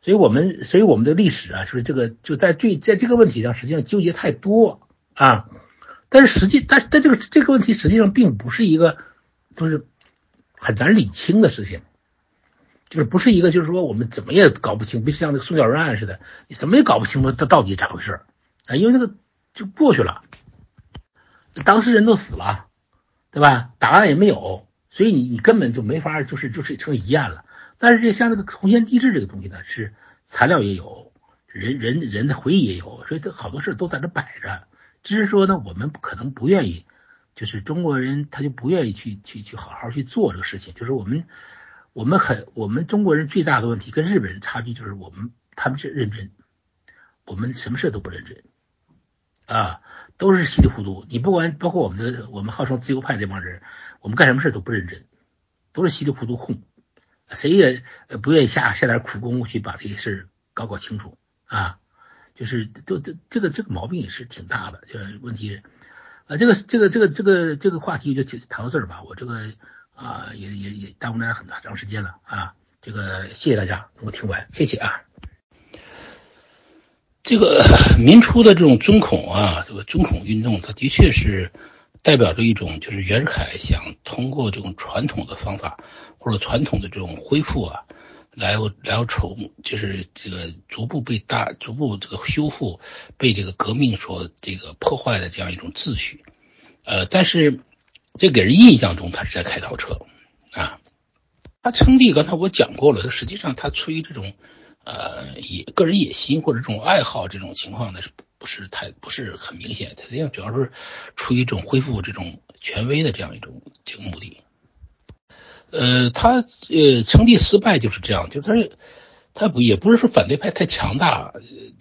[SPEAKER 1] 所以我们所以我们的历史啊，就是这个就在对在这个问题上实际上纠结太多啊，但是实际但但这个这个问题实际上并不是一个就是很难理清的事情。就是不是一个，就是说我们怎么也搞不清，不像那个宋教仁案似的，你怎么也搞不清楚他到底咋回事啊？因为那个就过去了，当事人都死了，对吧？档案也没有，所以你你根本就没法，就是就是成疑案了。但是像这个红线地质这个东西呢，是材料也有，人人人的回忆也有，所以这好多事都在这摆着。只是说呢，我们可能不愿意，就是中国人他就不愿意去去去好好去做这个事情，就是我们。我们很，我们中国人最大的问题跟日本人差距就是我们他们是认真，我们什么事都不认真，啊，都是稀里糊涂。你不管包括我们的我们号称自由派这帮人，我们干什么事都不认真，都是稀里糊涂混，谁也不愿意下下点苦功夫去把这个事搞搞清楚啊，就是都这这个这个毛病也是挺大的。就是问题，啊，这个这个这个这个这个话题就谈到这儿吧，我这个。啊，也也也耽误大家很很长时间了啊！这个谢谢大家能够听完，谢谢啊。这个 [LAUGHS] 民初的这种尊孔啊，这个尊孔运动，它的确是代表着一种，就是袁世凯想通过这种传统的方法或者传统的这种恢复啊，来来筹，就是这个逐步被大逐步这个修复被这个革命所这个破坏的这样一种秩序，呃，但是。这给人印象中他是在开倒车，啊，他称帝，刚才我讲过了，实际上他出于这种，呃，野个人野心或者这种爱好这种情况呢，是不是太不是很明显？他实际上主要是出于一种恢复这种权威的这样一种这个目的。呃，他呃称帝失败就是这样，就是他他不也不是说反对派太强大，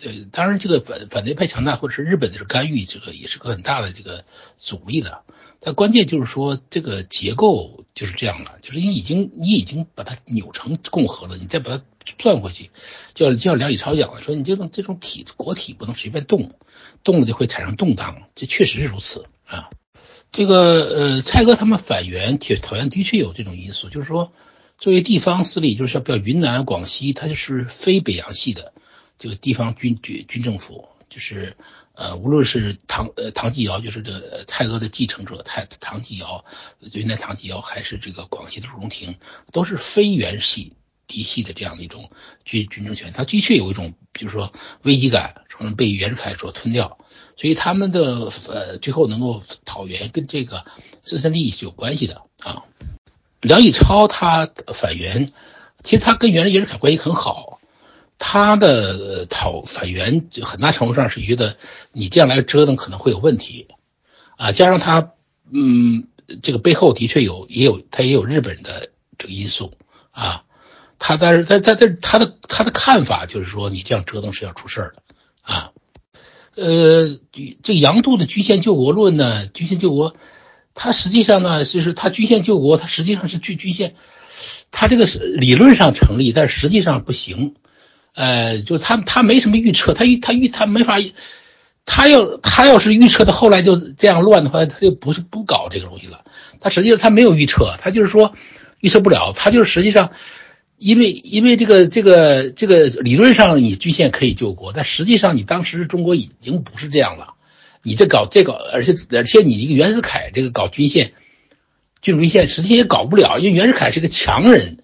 [SPEAKER 1] 呃，当然这个反反对派强大或者是日本的干预，这个也是个很大的这个阻力的。但关键就是说，这个结构就是这样的，就是你已经你已经把它扭成共和了，你再把它转回去，就像就像梁启超讲的，说你这种这种体国体不能随便动，动了就会产生动荡，这确实是如此啊。这个呃，蔡哥他们反袁讨讨厌的确有这种因素，就是说作为地方势力，就是说比如云南、广西，它就是非北洋系的这个地方军军军政府。就是呃，无论是唐呃唐继尧，就是这蔡锷的继承者，太唐继尧，云南唐继尧，还是这个广西的朱荣廷，都是非原系嫡系的这样的一种军军政权。他的确有一种，比如说危机感，可能被袁世凯所吞掉，所以他们的呃最后能够讨袁，跟这个自身利益是有关系的啊。梁启超他反袁，其实他跟原来袁世凯关系很好。他的讨反袁，很大程度上是觉得你这样来折腾可能会有问题，啊，加上他，嗯，这个背后的确有也有他也有日本的这个因素啊，他但是在在在他的他的看法就是说你这样折腾是要出事儿的啊，呃，这杨度的局限救国论呢，局限救国，他实际上呢，就是他均线救国，他实际上是均均线，他这个是理论上成立，但实际上不行。呃，就他他没什么预测，他预他预他没法，他要他要是预测的后来就这样乱的话，他就不是不搞这个东西了。他实际上他没有预测，他就是说预测不了，他就是实际上。因为因为这个这个这个理论上你均线可以救国，但实际上你当时中国已经不是这样了。你这搞这搞，而且而且你一个袁世凯这个搞军线，君主立宪，实际也搞不了，因为袁世凯是个强人，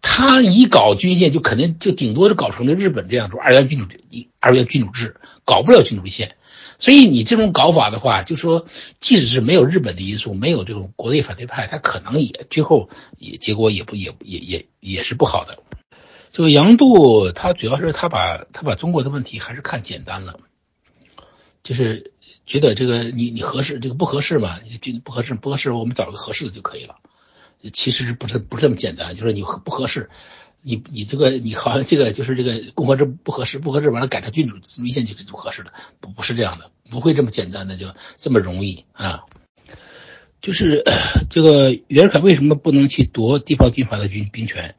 [SPEAKER 1] 他一搞军线就肯定就顶多是搞成了日本这样，说二元君主一二元君主制，搞不了君主立宪。所以你这种搞法的话，就说即使是没有日本的因素，没有这种国内反对派，他可能也最后也结果也不也也也也是不好的。这个杨度他主要是他把他把中国的问题还是看简单了，就是觉得这个你你合适这个不合适嘛，就不合适不合适，我们找个合适的就可以了。其实不是不是这么简单，就是你不合适。你你这个你好像这个就是这个共和制不合适，不合适完了改成君主立宪就是不合适的，不不是这样的，不会这么简单的就这么容易啊。就是 [COUGHS] 这个袁世凯为什么不能去夺地方军阀的军兵权？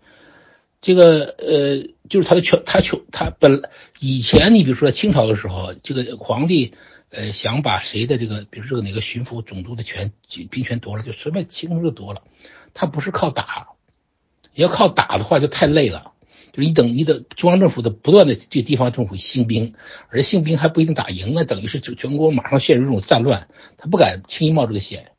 [SPEAKER 1] 这个呃，就是他的权，他权他本以前你比如说清朝的时候，这个皇帝呃想把谁的这个比如说哪个巡抚总督的权兵权夺了，就随便轻松就夺了，他不是靠打。要靠打的话就太累了，就是你等你的中央政府的不断的对地方政府兴兵，而兴兵还不一定打赢，那等于是就全国马上陷入这种战乱，他不敢轻易冒这个险，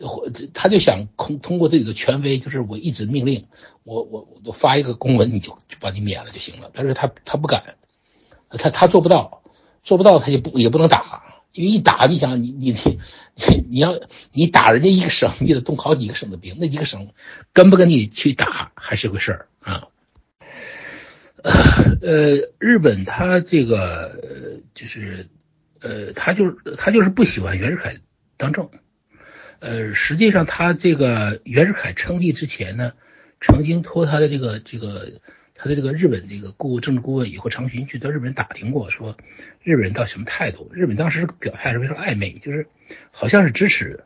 [SPEAKER 1] 或他就想通通过自己的权威，就是我一纸命令，我我我发一个公文你就就把你免了就行了，但是他他不敢，他他做不到，做不到他就不也不能打。因为一打，你想你你你你要你打人家一个省，你得动好几个省的兵，那几个省跟不跟你去打还是个事儿啊。呃，日本他这个就是呃，他就是他就是不喜欢袁世凯当政。呃，实际上他这个袁世凯称帝之前呢，曾经托他的这个这个。他的这个日本这个顾政治顾问以后长巡去到日本打听过，说日本人到什么态度？日本当时表态是非常暧昧，就是好像是支持，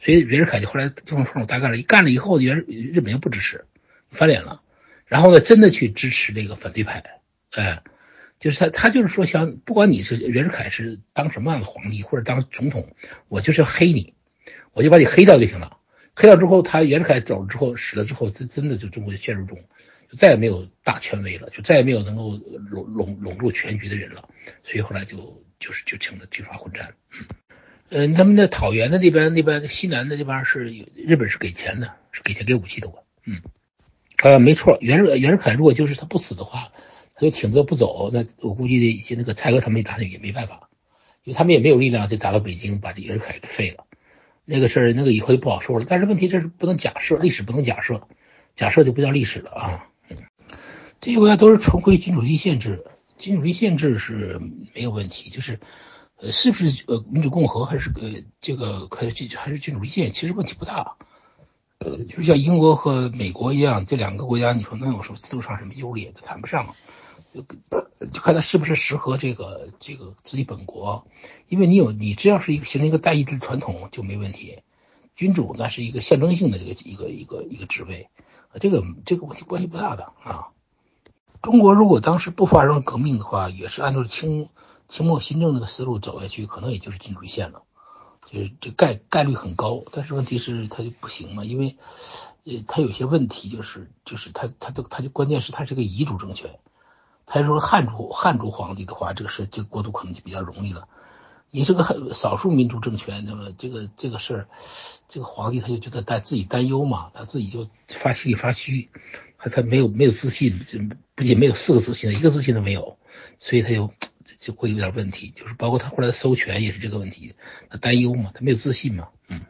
[SPEAKER 1] 所以袁世凯就后来就从双手大干了，一干了以后，袁日本又不支持，翻脸了，然后呢，真的去支持这个反对派，哎，就是他他就是说想，不管你是袁世凯是当什么样的皇帝或者当总统，我就是要黑你，我就把你黑掉就行了，黑掉之后，他袁世凯走了之后死了之后，真真的就中国就陷入中。就再也没有大权威了，就再也没有能够笼笼笼住全局的人了，所以后来就就是就成了军阀混战。嗯，他们的讨袁的那边那边西南的这边是日本是给钱的，是给钱给武器的。嗯，呃，没错，袁世袁世凯如果就是他不死的话，他就挺着不走，那我估计一些那个蔡锷他们打也没办法，因为他们也没有力量就打到北京把这袁世凯给废了。那个事儿那个以后就不好说了。但是问题这是不能假设，历史不能假设，假设就不叫历史了啊。这些国家都是重回君主立宪制，君主立宪制是没有问题，就是呃，是不是呃民主共和还是呃这个可以还是君主立宪，其实问题不大。呃，就像英国和美国一样，这两个国家，你说能有什么制度上什么优劣的，谈不上。就就看他是不是适合这个这个自己本国，因为你有你只要是一个形成一个代议制传统就没问题。君主那是一个象征性的这个一个一个一个职位，这个这个问题关系不大的啊。中国如果当时不发生革命的话，也是按照清清末新政那个思路走下去，可能也就是君主宪了，就是这概概率很高。但是问题是它就不行嘛，因为呃它有些问题，就是就是它它就它就关键是它是个遗嘱政权。他说汉族汉族皇帝的话，这个事这个国度可能就比较容易了。你是个很少数民族政权，那么这个这个事儿，这个皇帝他就觉得担自己担忧嘛，他自己就发心里发虚。他他没有没有自信，不仅没有四个自信，一个自信都没有，所以他就就会有点问题。就是包括他后来的收权也是这个问题，他担忧嘛，他没有自信嘛，嗯。